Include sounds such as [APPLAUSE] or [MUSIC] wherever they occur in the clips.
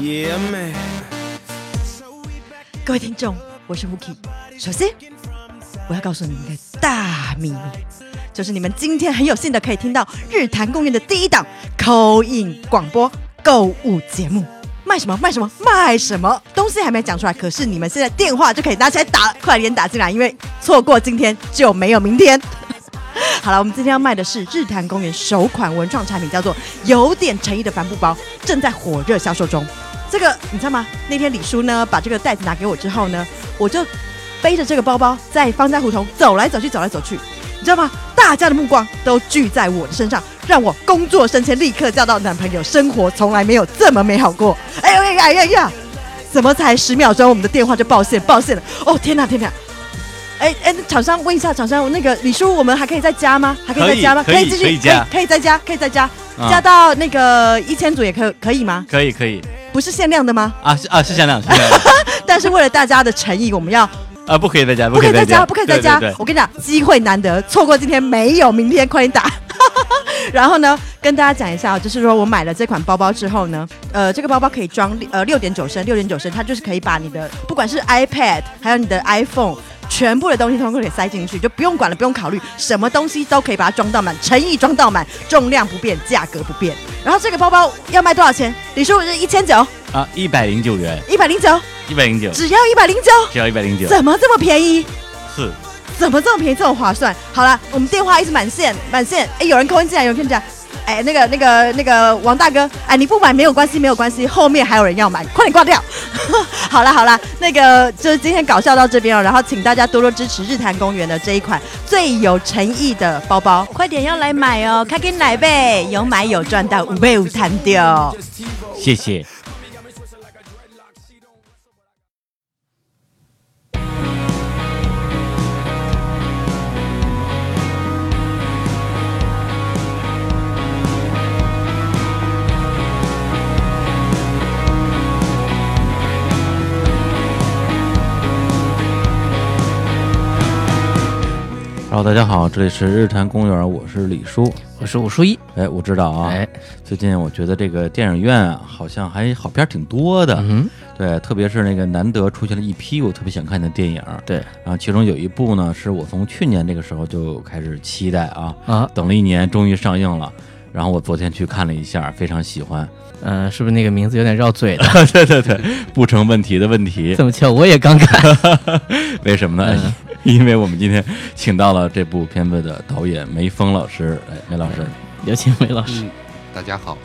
Yeah, man. 各位听众，我是 Wookie。首先，我要告诉你们一个大秘密，就是你们今天很有幸的可以听到日坛公园的第一档口音广播购物节目。卖什么？卖什么？卖什么？东西还没讲出来，可是你们现在电话就可以拿起来打，快点打进来，因为错过今天就没有明天。好了，我们今天要卖的是日坛公园首款文创产品，叫做有点诚意的帆布包，正在火热销售中。这个你知道吗？那天李叔呢把这个袋子拿给我之后呢，我就背着这个包包在方家胡同走来走去，走来走去，你知道吗？大家的目光都聚在我的身上，让我工作升迁，立刻交到男朋友，生活从来没有这么美好过。哎呀呀呀呀！怎么才十秒钟，我们的电话就爆线，爆线了？哦天哪天哪！哎哎，厂商问一下，厂商那个李叔，我们还可以再加吗？还可以再加吗？可以继续可以加可以再加，可以再加，啊加到那个一千组也可可以吗？可以可以不是限量的吗？啊是啊是限量是限量 [LAUGHS] 但是为了大家的诚意，我们要啊不可以再加不可以再加，不可以再加对对。对我跟你讲，机会难得，错过今天没有明天，快点打。[LAUGHS] 然后呢，跟大家讲一下哦，就是说我买了这款包包之后呢，呃，这个包包可以装呃六点九升，六点九升，它就是可以把你的不管是 iPad 还有你的 iPhone。全部的东西通通可以塞进去，就不用管了，不用考虑，什么东西都可以把它装到满，诚意装到满，重量不变，价格不变。然后这个包包要卖多少钱？李叔是一千九，啊一百零九元一百零九，一百零九只要一百零九，只要一百零九怎么这么便宜？是怎么这么便宜，这么划算？好了，我们电话一直满线，满线。哎，有人扣音进来，有人扣音进来。哎，那个、那个、那个王大哥，哎，你不买没有关系，没有关系，后面还有人要买，快点挂掉。[LAUGHS] 好了好了，那个就是今天搞笑到这边哦，然后请大家多多支持日坛公园的这一款最有诚意的包包，快点要来买哦，开给奶呗，有买有赚到，五倍五弹掉。谢谢。Hello，大家好，这里是日坛公园，我是李叔。我是武书一，哎，我知道啊，哎，最近我觉得这个电影院啊，好像还好片儿挺多的，嗯，对，特别是那个难得出现了一批我特别想看的电影，对然后其中有一部呢，是我从去年这个时候就开始期待啊，啊，等了一年，终于上映了。然后我昨天去看了一下，非常喜欢。呃，是不是那个名字有点绕嘴的？[LAUGHS] 对对对，不成问题的问题。这么巧，我也刚看。[LAUGHS] 为什么呢？嗯 [LAUGHS] 因为我们今天请到了这部片子的导演梅峰老师。哎，梅老师，有请梅老师。嗯，大家好。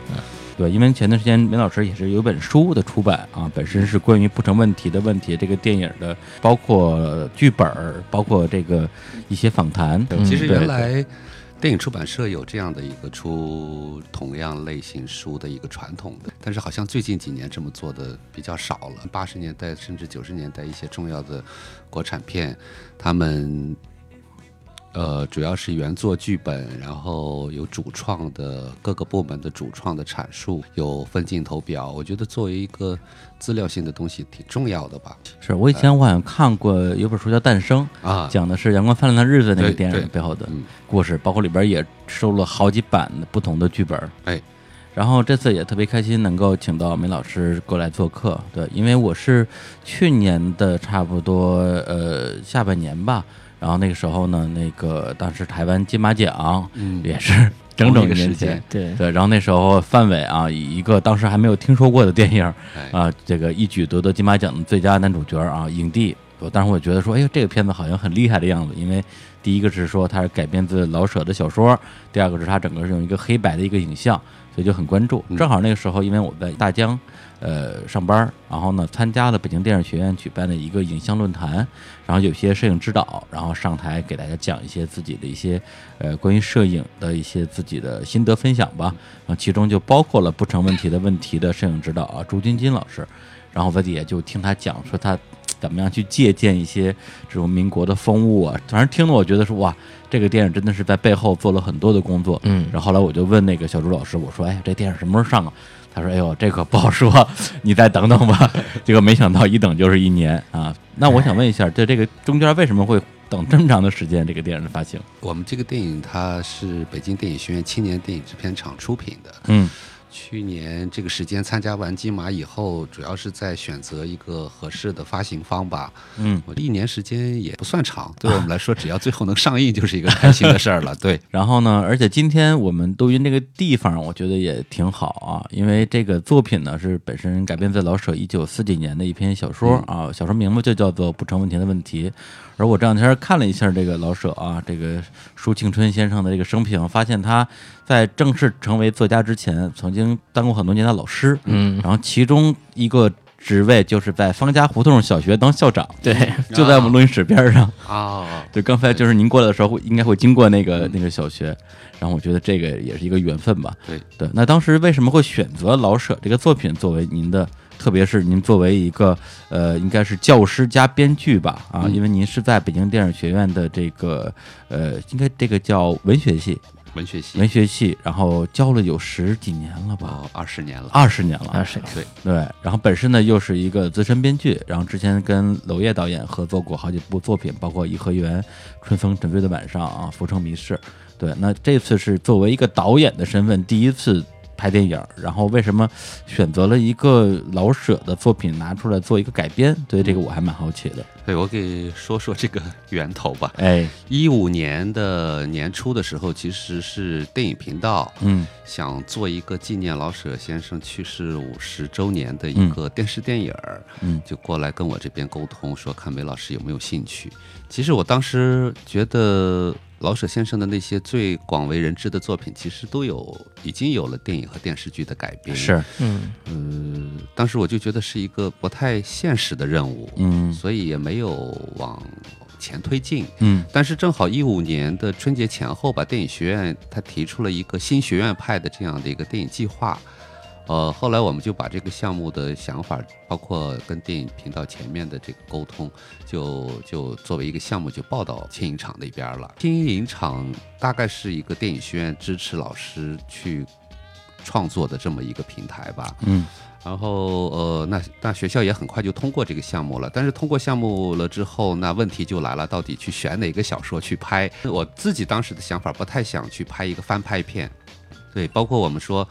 对，因为前段时间梅老师也是有本书的出版啊，本身是关于不成问题的问题这个电影的，包括剧本，包括这个一些访谈。嗯其实原来电影出版社有这样的一个出同样类型书的一个传统的，但是好像最近几年这么做的比较少了。八十年代甚至九十年代一些重要的国产片，他们。呃，主要是原作剧本，然后有主创的各个部门的主创的阐述，有分镜头表。我觉得作为一个资料性的东西挺重要的吧。是我以前我好像看过有本书叫《诞生》，啊，讲的是阳光灿烂的日子那个电影背后的嗯故事，包括里边也收了好几版的不同的剧本。哎，然后这次也特别开心能够请到梅老师过来做客，对，因为我是去年的差不多呃下半年吧，然后那个时候呢，那个当时台湾金马奖嗯也是整整一一年前个时间，对，对，然后那时候范伟啊，以一个当时还没有听说过的电影哎啊，这个一举夺得金马奖的最佳男主角啊，影帝。我当时我觉得说，哎呦，这个片子好像很厉害的样子，因为第一个是说它是改编自老舍的小说，第二个是它整个是用一个黑白的一个影像，所以就很关注。嗯正好那个时候，因为我在大疆呃上班，然后呢参加了北京电影学院举办的一个影像论坛，然后有些摄影指导，然后上台给大家讲一些自己的一些呃关于摄影的一些自己的心得分享吧。然后其中就包括了不成问题的问题的摄影指导啊，朱金金老师。然后我在底下就听他讲说他怎么样去借鉴一些这种民国的风物啊，反正听得我觉得说哇，这个电影真的是在背后做了很多的工作。嗯然后后来我就问那个小朱老师，我说哎，这电影什么时候上啊？他说：“哎呦，这可不好说，你再等等吧。”结果没想到一等就是一年啊！那我想问一下，在这个中间为什么会等这么长的时间？这个电影的发行？我们这个电影它是北京电影学院青年电影制片厂出品的，嗯去年这个时间参加完金马以后，主要是在选择一个合适的发行方吧。嗯，我一年时间也不算长，对我们来说，[LAUGHS] 只要最后能上映就是一个开心的事儿了。对，[LAUGHS] 然后呢，而且今天我们录音这个地方，我觉得也挺好啊，因为这个作品呢是本身改编自老舍一九四几年的一篇小说啊，小说名字就叫做《不成问题的问题》。而我这两天看了一下这个老舍啊，这个舒庆春先生的这个生平，发现他在正式成为作家之前，曾经当过很多年的老师，嗯，然后其中一个职位就是在方家胡同小学当校长，对，就在我们录音室边上。啊，[LAUGHS] 对，刚才就是您过来的时候，会应该会经过那个那个小学，然后我觉得这个也是一个缘分吧。对。对，那当时为什么会选择老舍这个作品作为您的，特别是您作为一个呃，应该是教师加编剧吧？啊，嗯因为您是在北京电影学院的这个呃，应该这个叫文学系，文学系文学系，然后教了有十几年了吧，哦，二十年了。二十年了，二十对，对，然后本身呢又是一个资深编剧，然后之前跟娄烨导演合作过好几部作品，包括《颐和园》《春风沉醉的晚上》啊，《浮城谜事》。对，那这次是作为一个导演的身份第一次拍电影，然后为什么选择了一个老舍的作品拿出来做一个改编？对这个我还蛮好奇的。对我给说说这个 [LAUGHS] 源头吧。哎，一五年的年初的时候，其实是电影频道嗯想做一个纪念老舍先生去世五十周年的一个电视电影儿，嗯就过来跟我这边沟通，说看梅老师有没有兴趣。其实我当时觉得老舍先生的那些最广为人知的作品，其实都有已经有了电影和电视剧的改编。是，嗯，呃，当时我就觉得是一个不太现实的任务，嗯所以也没有往前推进。嗯但是正好一五年的春节前后吧，电影学院他提出了一个新学院派的这样的一个电影计划。呃，后来我们就把这个项目的想法，包括跟电影频道前面的这个沟通，就就作为一个项目就报到青影厂那边了。青影厂大概是一个电影学院支持老师去创作的这么一个平台吧。嗯然后呃，那那学校也很快就通过这个项目了。但是通过项目了之后，那问题就来了，到底去选哪个小说去拍？我自己当时的想法不太想去拍一个翻拍片，对，包括我们说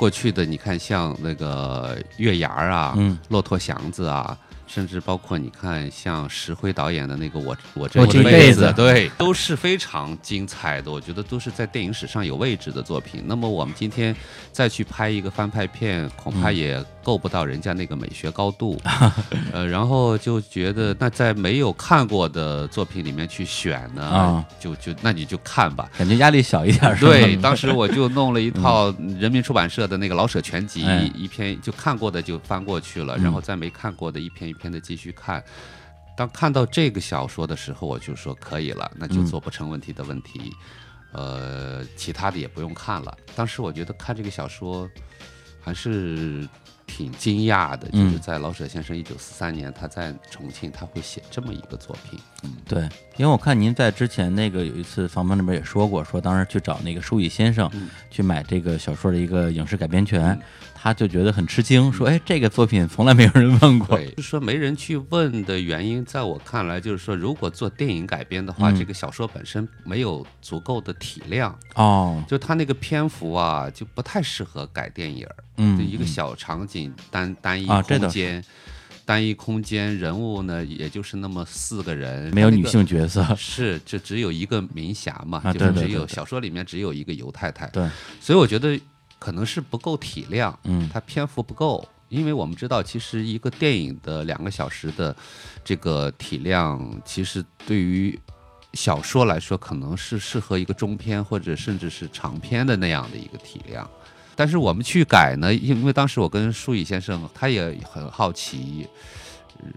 过去的，你看像那个月牙儿啊，嗯骆驼祥子啊。甚至包括你看，像石辉导演的那个我我这辈子，对，都是非常精彩的。我觉得都是在电影史上有位置的作品。那么我们今天再去拍一个翻拍片，恐怕嗯也够不到人家那个美学高度。[LAUGHS] 呃，然后就觉得，那在没有看过的作品里面去选呢，啊就就那你就看吧。感觉压力小一点，是吧对，当时我就弄了一套人民出版社的那个老舍全集，哎一篇就看过的就翻过去了，嗯然后再没看过的一篇一篇的继续看。当看到这个小说的时候，我就说可以了，那就嗯。做不成问题的问题，呃，其他的也不用看了。当时我觉得看这个小说还是挺惊讶的，就是嗯。在老舍先生一九四三年他在重庆他会写这么一个作品，嗯，对，因为我看您在之前那个有一次访问里边也说过，说当时去找那个舒乙先生嗯。去买这个小说的一个影视改编权，嗯他就觉得很吃惊，说：“哎，这个作品从来没有人问过。就是说没人去问的原因，在我看来就是说，如果做电影改编的话，嗯。这个小说本身没有足够的体量，”哦，就它那个篇幅啊，就不太适合改电影儿。嗯，就一个小场景单单一空间，单一空间人物呢，也就是那么四个人，没有女性角色，是，就只有一个明霞嘛，啊就是只有小说里面只有一个犹太太，对，所以我觉得可能是不够体量，嗯它篇幅不够，因为我们知道，其实一个电影的两个小时的这个体量，其实对于小说来说，可能是适合一个中篇或者甚至是长篇的那样的一个体量。但是我们去改呢，因为当时我跟舒乙先生，他也很好奇，呃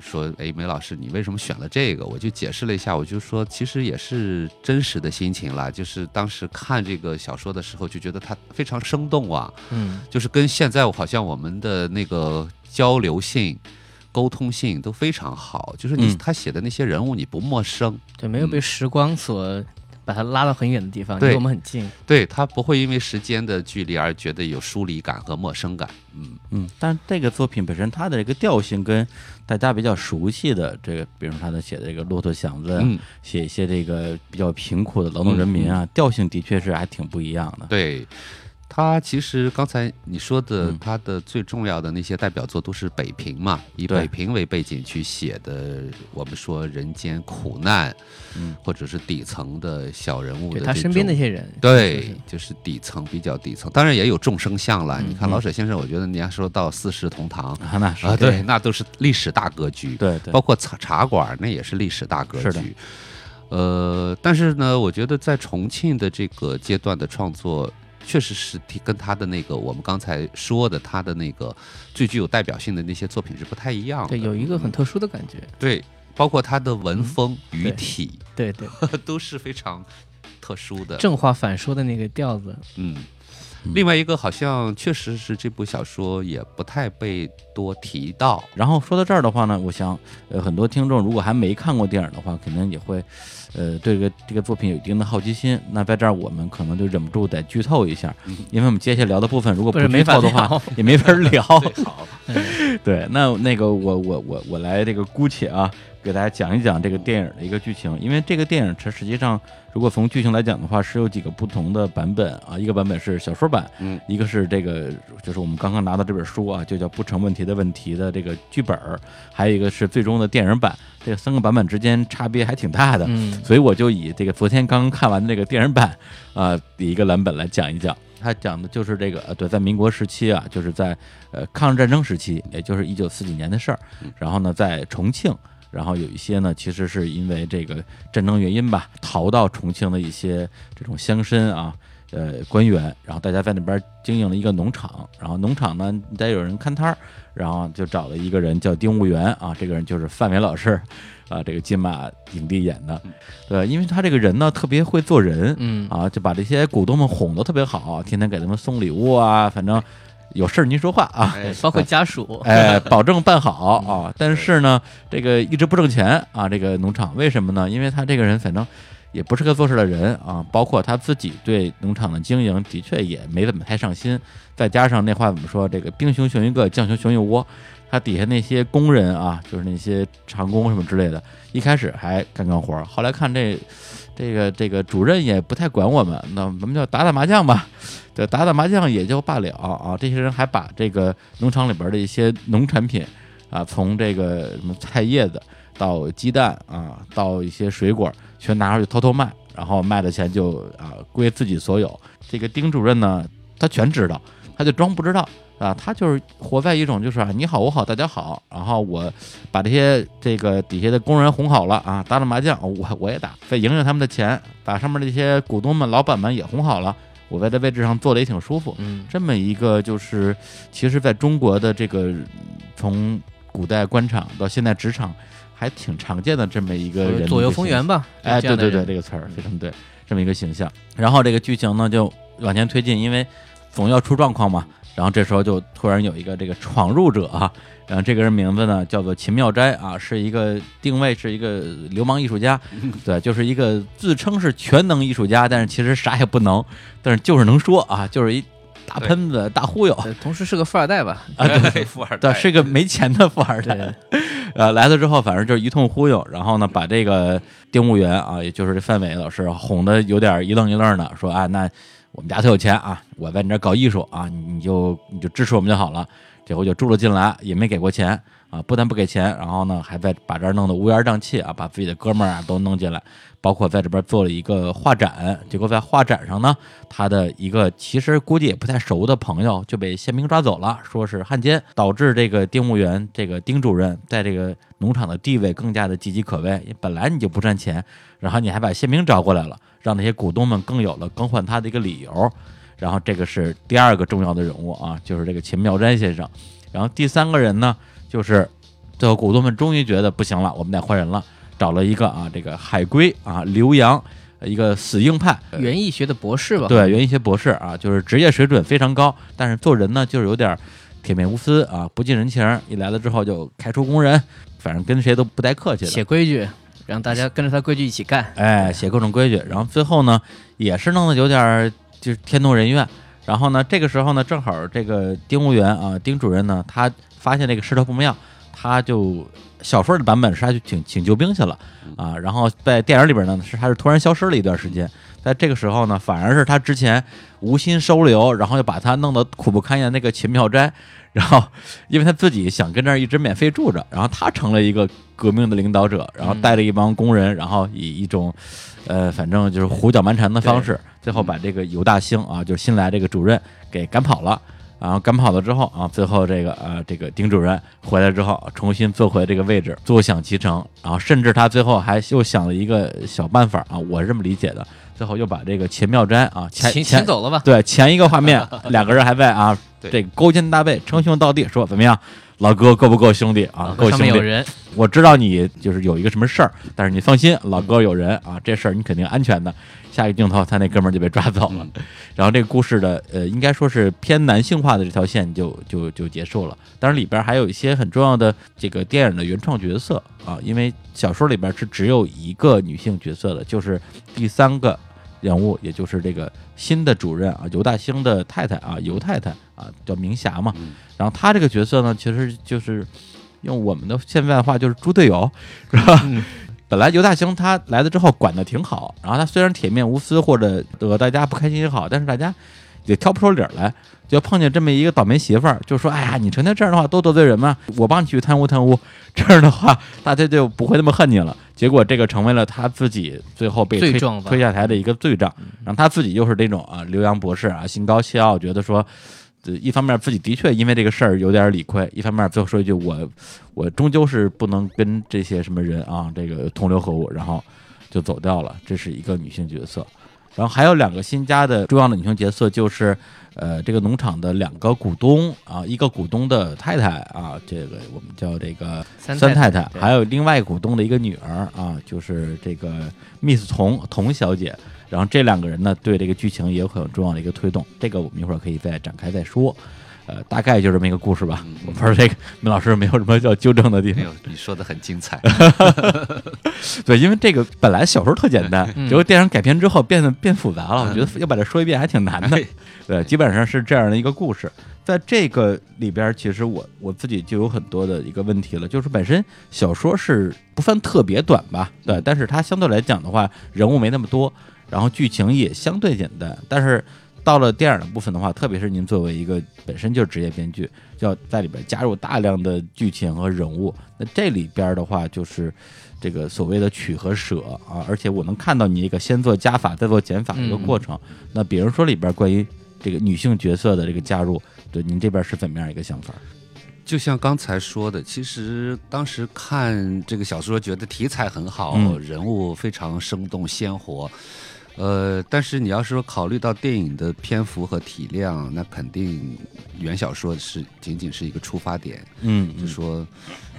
说：“哎，梅老师，你为什么选了这个？”我就解释了一下，我就说，其实也是真实的心情啦，就是当时看这个小说的时候，就觉得它非常生动啊，嗯，就是跟现在好像我们的那个交流性、沟通性都非常好，就是你嗯。他写的那些人物你不陌生，对，没有被时光所把它拉到很远的地方，离我们很近。对他不会因为时间的距离而觉得有疏离感和陌生感。嗯，嗯，但这个作品本身它的这个调性跟大家比较熟悉的这个，比如他的写的这个《骆驼祥子》嗯，写一些这个比较贫苦的劳动人民啊，调性的确是还挺不一样的。对。他其实刚才你说的嗯，他的最重要的那些代表作都是北平嘛，以北平为背景去写的，我们说人间苦难，嗯，或者是底层的小人物的对他身边那些人，对，就是底层比较底层，当然也有众生相了。嗯你看老舍先生，我觉得你要说到四世同堂啊，那是啊，对，那都是历史大格局。对对包括茶茶馆，那也是历史大格局。呃，但是呢，我觉得在重庆的这个阶段的创作，确实是挺跟他的那个我们刚才说的他的那个最具有代表性的那些作品是不太一样的。对，有一个很特殊的感觉。对，包括他的文风、语体对对，[LAUGHS] 都是非常特殊的。正话反说的那个调子，嗯，嗯另外一个好像确实是这部小说也不太被多提到。然后说到这儿的话呢，我想，呃，很多听众如果还没看过电影的话，肯定也会，呃，对这个这个作品有一定的好奇心。那在这儿我们可能就忍不住得剧透一下，因为我们接下来聊的部分如果不是没透的话聊，也没法聊。好，嗯 [LAUGHS] 对，那那个我我我我来这个姑且啊，给大家讲一讲这个电影的一个剧情，因为这个电影它实际上如果从剧情来讲的话，是有几个不同的版本啊，一个版本是小说版，嗯，一个是这个就是我们刚刚拿到这本书啊，就叫不成问题的问题的这个剧本儿，还有一个是最终的电影版，这三个版本之间差别还挺大的，嗯，所以我就以这个昨天刚刚看完的这个电影版啊、的一个蓝本来讲一讲。它讲的就是这个呃，对，在民国时期啊，就是在呃抗日战争时期，也就是一九四几年的事儿。然后呢，在重庆，然后有一些呢，其实是因为这个战争原因吧，逃到重庆的一些这种乡绅啊。呃，官员，然后大家在那边经营了一个农场，然后农场呢得有人看摊儿，然后就找了一个人叫丁务员啊，这个人就是范伟老师啊，这个金马影帝演的，对，因为他这个人呢特别会做人，嗯啊，就把这些股东们哄得特别好，天天给他们送礼物啊，反正有事儿您说话啊，哎，包括家属，[LAUGHS] 哎，保证办好啊。但是呢，这个一直不挣钱啊，这个农场为什么呢？因为他这个人反正也不是个做事的人啊，包括他自己对农场的经营的确也没怎么太上心。再加上那话怎么说？这个兵熊熊一个，将熊熊一窝。他底下那些工人啊，就是那些长工什么之类的，一开始还干干活儿，后来看这这个这个主任也不太管我们，那我们就打打麻将吧。对，打打麻将也就罢了啊。这些人还把这个农场里边的一些农产品啊，从这个什么菜叶子到鸡蛋啊，到一些水果，全拿出去偷偷卖，然后卖的钱就啊归自己所有。这个丁主任呢，他全知道，他就装不知道。啊，他就是活在一种就是啊，你好我好大家好，然后我把这些这个底下的工人哄好了啊，打打麻将，我我也打，再赢赢他们的钱，把上面这些股东们、老板们也哄好了，我在这位置上坐的也挺舒服。嗯，这么一个就是，其实在中国的这个从古代官场到现在职场，还挺常见的这么一个人左右逢源吧，哎，对对对，这个词儿非常对，这么一个形象。然后这个剧情呢就往前推进，因为总要出状况嘛。然后这时候就突然有一个这个闯入者啊，然后这个人名字呢叫做秦妙斋啊，是一个定位是一个流氓艺术家，[LAUGHS] 对，就是一个自称是全能艺术家，但是其实啥也不能，但是就是能说啊，就是一大喷子、大忽悠。呃同时是个富二代吧，啊，对对，富二对，代是个没钱的富二代。对，[LAUGHS] 呃，来了之后，反正就是一通忽悠，然后呢，把这个丁务员啊，也就是这范伟老师哄得有点一愣一愣的，说啊，那我们家特有钱啊，我在你这搞艺术啊，你就你就支持我们就好了。这回就住了进来，也没给过钱啊，不但不给钱，然后呢，还在把这儿弄得乌烟瘴气啊，把自己的哥们儿啊都弄进来，包括在这边做了一个画展。结果在画展上呢，他的一个其实估计也不太熟的朋友就被宪兵抓走了，说是汉奸，导致这个丁务员这个丁主任在这个农场的地位更加的岌岌可危。本来你就不赚钱，然后你还把宪兵招过来了，让那些股东们更有了更换他的一个理由。然后这个是第二个重要的人物啊，就是这个秦妙斋先生。然后第三个人呢，就是最后股东们终于觉得不行了，我们得换人了，找了一个啊，这个海归啊，刘洋，一个死硬派，园艺学的博士吧，对，园艺学博士啊，就是职业水准非常高，但是做人呢就是有点铁面无私啊，不近人情。一来了之后就开除工人，反正跟谁都不带客气的。写规矩，让大家跟着他规矩一起干，哎，写各种规矩，然后最后呢，也是弄得有点儿就是天怒人怨。然后呢，这个时候呢，正好这个丁务员啊，丁主任呢，他发现这个势头不妙，他就小说的版本是他去请请救兵去了啊，然后在电影里边呢，是他是突然消失了一段时间，在这个时候呢，反而是他之前无心收留，然后又把他弄得苦不堪言那个秦妙斋，然后因为他自己想跟这儿一直免费住着，然后他成了一个革命的领导者，然后带着一帮工人，然后以一种呃，反正就是胡搅蛮缠的方式，最后把这个尤大兴啊，就是新来这个主任给赶跑了。然后赶跑了之后啊，最后这个呃这个丁主任回来之后，重新坐回这个位置，坐享其成。然后甚至他最后还又想了一个小办法啊，我是这么理解的。最后又把这个秦妙斋啊前请前请走了吧？对前一个画面 [LAUGHS] 两个人还在啊对这个勾肩搭背称兄道弟，说怎么样，老哥够不够兄弟啊？够兄弟。我知道你就是有一个什么事儿，但是你放心，老哥有人啊，这事儿你肯定安全的。下一个镜头，他那哥们儿就被抓走了。[LAUGHS] 然后这个故事的呃，应该说是偏男性化的这条线就就就结束了。当然里边还有一些很重要的这个电影的原创角色啊，因为小说里边是只有一个女性角色的，就是第三个人物，也就是这个新的主任啊，尤大兴的太太啊，尤太太啊，叫明霞嘛。然后她这个角色呢，其实就是用我们的现在话就是猪队友，[LAUGHS] 是吧？嗯本来尤大兴他来了之后管的挺好，然后他虽然铁面无私或者惹大家不开心也好，但是大家也挑不出理儿来，就碰见这么一个倒霉媳妇儿，就说：“哎呀，你成天这样的话多得罪人嘛，我帮你去贪污贪污，[LAUGHS] 这样的话大家就不会那么恨你了。”结果这个成为了他自己最后被推下台的一个罪状，然后他自己又是这种啊留洋博士啊心高气傲，觉得说。呃一方面自己的确因为这个事儿有点理亏，一方面最后说一句我我终究是不能跟这些什么人啊这个同流合污，然后就走掉了。这是一个女性角色，然后还有两个新加的重要的女性角色，就是呃这个农场的两个股东啊，一个股东的太太啊，这个我们叫这个三三太太，对还有另外股东的一个女儿啊，就是这个 Miss 童童小姐。然后这两个人呢，对这个剧情也有很重要的一个推动，这个我们一会儿可以再展开再说。呃，大概就这么一个故事吧。我不知道这个明老师有没有什么要纠正的地方没？有，你说的很精彩。[LAUGHS] 对，因为这个本来小说特简单，[LAUGHS] 嗯结果电影改编之后变得变复杂了，我觉得要把这说一遍还挺难的哎。对，基本上是这样的一个故事。在这个里边，其实我我自己就有很多的一个问题了，就是本身小说是不算特别短吧，对，但是它相对来讲的话，人物没那么多，然后剧情也相对简单，但是到了电影的部分的话，特别是您作为一个本身就是职业编剧，就要在里边加入大量的剧情和人物。那这里边的话，就是这个所谓的取和舍啊，而且我能看到你一个先做加法再做减法的一个过程。那比如说里边关于这个女性角色的这个加入，对您这边是怎么样一个想法？就像刚才说的，其实当时看这个小说，觉得题材很好，嗯人物非常生动鲜活。呃，但是你要是说考虑到电影的篇幅和体量，那肯定原小说是仅仅是一个出发点。嗯就说，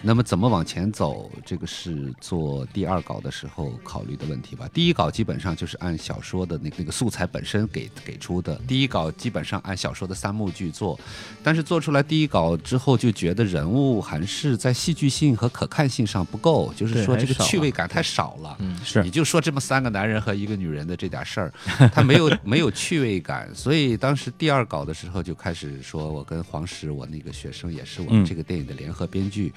那么怎么往前走，这个是做第二稿的时候考虑的问题吧。第一稿基本上就是按小说的那个那个素材本身给给出的，第一稿基本上按小说的三幕剧做，但是做出来第一稿之后，就觉得人物还是在戏剧性和可看性上不够，就是说这个趣味感太少了。嗯，是你就说这么三个男人和一个女人的这点事儿，他没有没有趣味感，所以当时第二稿的时候就开始说，我跟黄石，我那个学生也是我们嗯这个电影的联合编剧，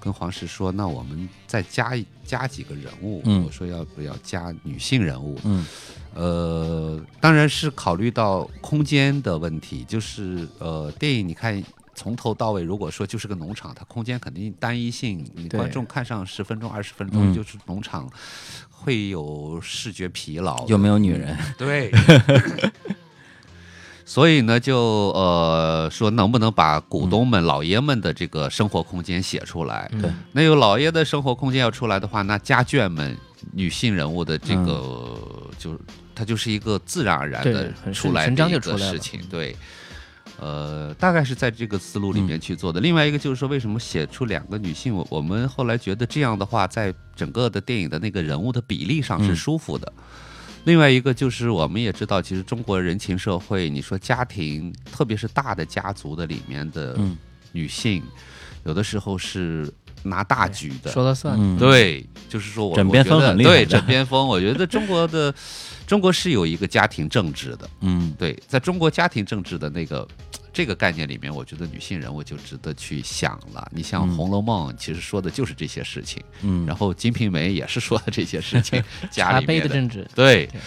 跟黄石说，那我们再加一加几个人物，嗯我说要不要加女性人物？嗯呃，当然是考虑到空间的问题，就是呃，电影你看。从头到尾，如果说就是个农场，它空间肯定单一性，你观众看上十分钟、二十分钟嗯就是农场，会有视觉疲劳。有没有女人？对，[LAUGHS] 所以呢，就呃说能不能把股东们、老爷们的这个生活空间写出来？嗯对那有老爷的生活空间要出来的话，那家眷们女性人物的这个、就它就是一个自然而然的出来的一个事情，对。呃，大概是在这个思路里面去做的。另外一个就是说，为什么写出两个女性？我我们后来觉得这样的话，在整个的电影的那个人物的比例上是嗯舒服的。另外一个就是，我们也知道，其实中国人情社会，你说家庭，特别是大的家族的里面的嗯女性，有的时候是拿大局的。说了算。嗯，对，就是说我枕边风很厉害对枕边风，我觉得中国的中国是有一个家庭政治的。嗯对，在中国家庭政治的那个这个概念里面，我觉得女性人物就值得去想了。你像嗯《红楼梦》，其实说的就是这些事情，嗯，然后《金瓶梅》也是说的这些事情，[LAUGHS] [LAUGHS] 家茶杯里面的政治，对。对，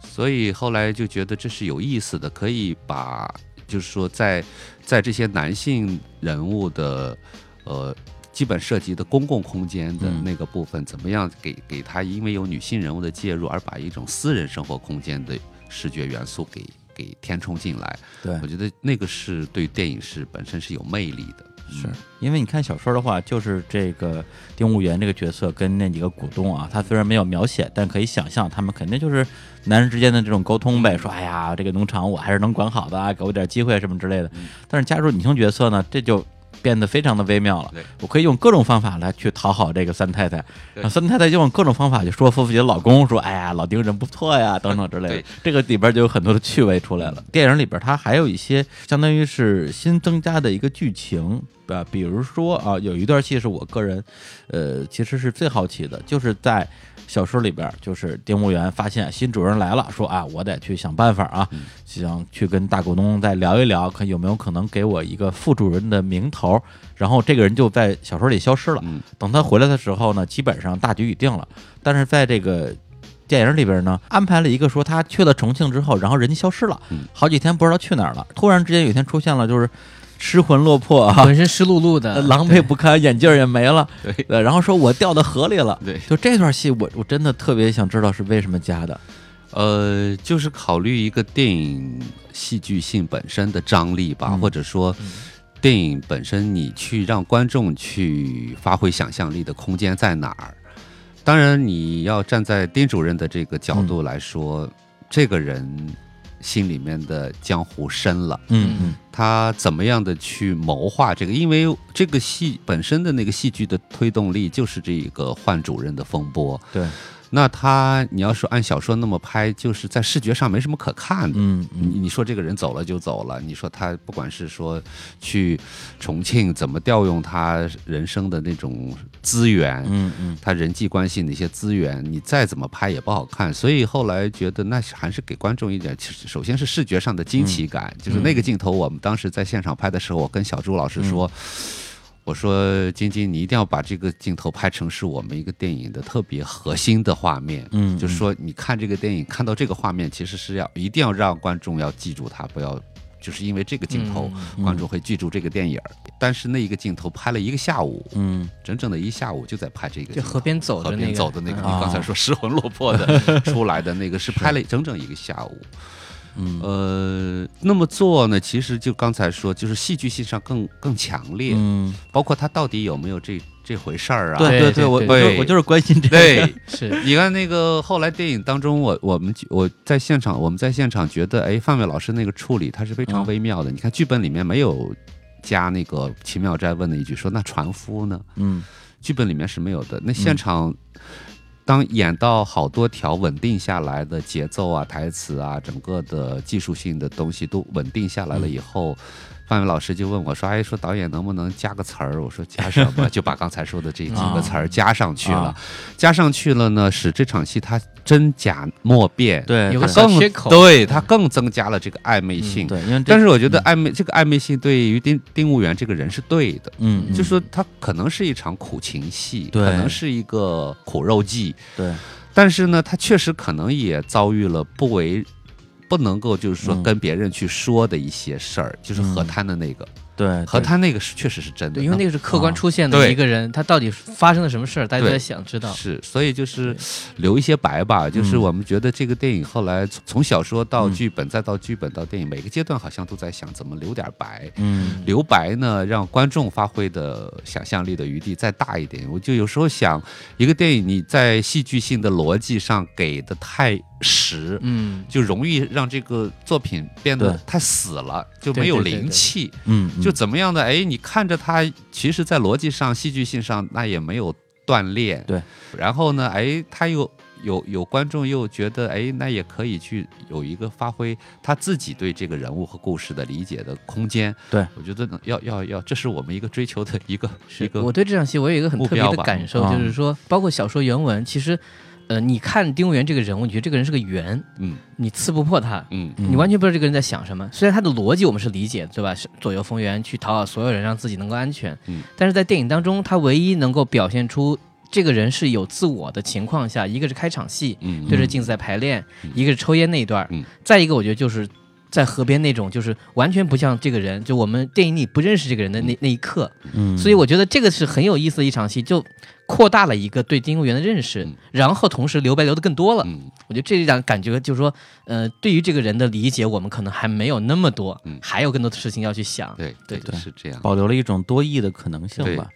所以后来就觉得这是有意思的，可以把就是说在在这些男性人物的呃基本涉及的公共空间的嗯。那个部分，怎么样给给他因为有女性人物的介入，而把一种私人生活空间的视觉元素给给填充进来，对。我觉得那个是对电影是本身是有魅力的。是。因为你看小说的话，就是这个丁务员这个角色跟那几个股东啊，他虽然没有描写，但可以想象他们肯定就是男人之间的这种沟通呗，说哎呀，这个农场我还是能管好的啊，给我点机会什么之类的。但是加入女性角色呢，这就变得非常的微妙了。我可以用各种方法来去讨好这个三太太，对然后三太太就用各种方法去说服自己的老公，说哎呀，老丁人不错呀，等等之类的。这个里边就有很多的趣味出来了。电影里边它还有一些相当于是新增加的一个剧情。啊，比如说啊，有一段戏是我个人，呃，其实是最好奇的，就是在小说里边，就是丁务员发现新主人来了，说啊，我得去想办法啊，想去跟大股东再聊一聊，看有没有可能给我一个副主人的名头。然后这个人就在小说里消失了。嗯等他回来的时候呢，基本上大局已定了。但是在这个电影里边呢，安排了一个说他去了重庆之后，然后人家消失了，嗯好几天不知道去哪儿了。突然之间有一天出现了，就是失魂落魄啊，浑身湿漉漉的，呃狼狈不堪，眼镜也没了。对对，然后说我掉到河里了。对，就这段戏，我我真的特别想知道是为什么加的。呃，就是考虑一个电影戏剧性本身的张力吧，嗯或者说电影本身你去让观众去发挥想象力的空间在哪儿。当然，你要站在丁主任的这个角度来说，这个人心里面的江湖深了。嗯嗯他怎么样的去谋划这个？因为这个戏本身的那个戏剧的推动力就是这个换主任的风波。对，那他你要说按小说那么拍，就是在视觉上没什么可看的。嗯嗯你你说这个人走了就走了，你说他不管是说去重庆怎么调用他人生的那种资源，嗯嗯他人际关系那些资源，你再怎么拍也不好看。所以后来觉得那还是给观众一点，其实首先是视觉上的惊奇感，就是那个镜头，我们当时在现场拍的时候，我跟小朱老师说。我说：“晶晶，你一定要把这个镜头拍成是我们一个电影的特别核心的画面。嗯，就是说，你看这个电影，看到这个画面，其实是要一定要让观众要记住它，不要就是因为这个镜头，嗯观众会记住这个电影。但是那一个镜头拍了一个下午，嗯。整整的一下午就在拍这个就河边走河边的那个，走的那个，嗯你刚才说失魂落魄的 [LAUGHS] 出来的那个，是拍了整整一个下午。[LAUGHS] 嗯。呃，那么做呢，其实就刚才说，就是戏剧性上更更强烈，嗯，包括他到底有没有这这回事儿啊？对对对，我我对就我就是关心这个。对，[LAUGHS] 是你看那个后来电影当中，我我们我在现场，我们在现场觉得，哎，范伟老师那个处理他是非常嗯微妙的。你看剧本里面没有加那个奇妙斋问的一句说，那船夫呢？嗯剧本里面是没有的。那现场、当演到好多条稳定下来的节奏啊、台词啊，整个的技术性的东西都稳定下来了以后。范伟老师就问我说：“哎，说导演能不能加个词儿？”我说：“加什么？” [LAUGHS] 就把刚才说的这几个词儿加上去了。啊加上去了呢，使这场戏它真假莫辨，对，有个它更对它更增加了这个暧昧性。对，因为但是我觉得暧昧、这个暧昧性对于丁丁务员这个人是对的，嗯，嗯就说他可能是一场苦情戏，对可能是一个苦肉计，对，但是呢，他确实可能也遭遇了不为不能够就是说嗯。跟别人去说的一些事儿，就是河嗯滩的那个，对，和他那个是确实是真的，因为那个是客观啊。出现的一个人，他到底发生了什么事儿，大家都在想知道。是，所以就是留一些白吧，就是嗯我们觉得这个电影后来从从小说到嗯。剧本，再到剧本到电影，每个阶段好像都在想怎么留点白。嗯。留白呢，让观众发挥的想象力的余地再大一点。我就有时候想，一个电影你在戏剧性的逻辑上给的太实，嗯，就容易让这个作品变得太死了，就没有灵气。嗯，就怎么样的？哎，你看着它，其实在逻辑上、戏剧性上，那也没有断裂。对。然后呢，哎，他又有有观众又觉得，哎，那也可以去有一个发挥他自己对这个人物和故事的理解的空间。对，我觉得呢要要要，这是我们一个追求的一个一个我对这场戏我有一个很特别的感受，啊就是说，包括小说原文，其实，呃，你看丁文元这个人物，你觉得这个人是个圆，嗯你刺不破他，嗯嗯你完全不知道这个人在想什么。虽然他的逻辑我们是理解，对吧？是左右逢源，去讨好所有人，让自己能够安全。嗯，但是在电影当中，他唯一能够表现出这个人是有自我的情况下，一个是开场戏，嗯对着镜子在排练，一个是抽烟那一段，嗯再一个我觉得就是在河边那种，就是完全不像这个人，就我们电影里不认识这个人的那那一刻，嗯，所以我觉得这个是很有意思的一场戏，就扩大了一个对丁务员的认识，嗯然后同时留白留的更多了。嗯我觉得这让感觉就是说，呃，对于这个人的理解，我们可能还没有那么多，嗯还有更多的事情要去想。对对对是这样。保留了一种多义的可能性对吧。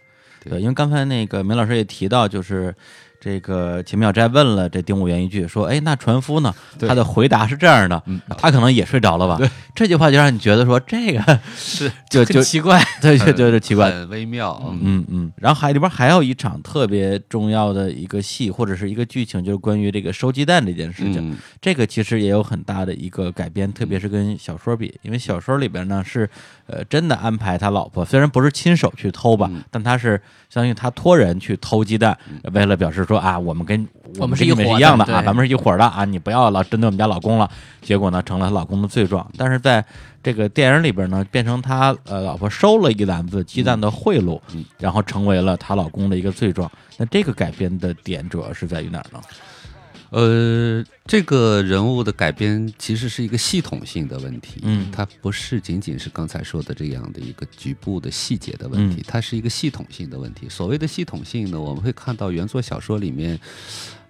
对因为刚才那个梅老师也提到，就是这个秦妙斋问了这丁武元一句，说：“哎，那船夫呢？”他的回答是这样的，嗯他可能也睡着了吧？这句话就让你觉得说这个是 [LAUGHS] 就就奇怪，[LAUGHS] 对就就是奇怪。很微妙。嗯嗯嗯，然后还里边还有一场特别重要的一个戏或者是一个剧情，就是关于这个收鸡蛋这件事情。嗯这个其实也有很大的一个改编，特别是跟小说比，因为小说里边呢是呃真的安排他老婆，虽然不是亲手去偷吧，嗯但他是相当于他托人去偷鸡蛋，为了表示说啊，我们跟我们是是一伙儿一样的啊，咱们是一伙儿的啊，你不要老针对我们家老公了。结果呢，成了她老公的罪状。但是在这个电影里边呢，变成他呃老婆收了一篮子鸡蛋的贿赂，嗯然后成为了她老公的一个罪状。那这个改编的点主要是在于哪儿呢？呃，这个人物的改编其实是一个系统性的问题，嗯它不是仅仅是刚才说的这样的一个局部的细节的问题，嗯它是一个系统性的问题。所谓的系统性呢，我们会看到原作小说里面，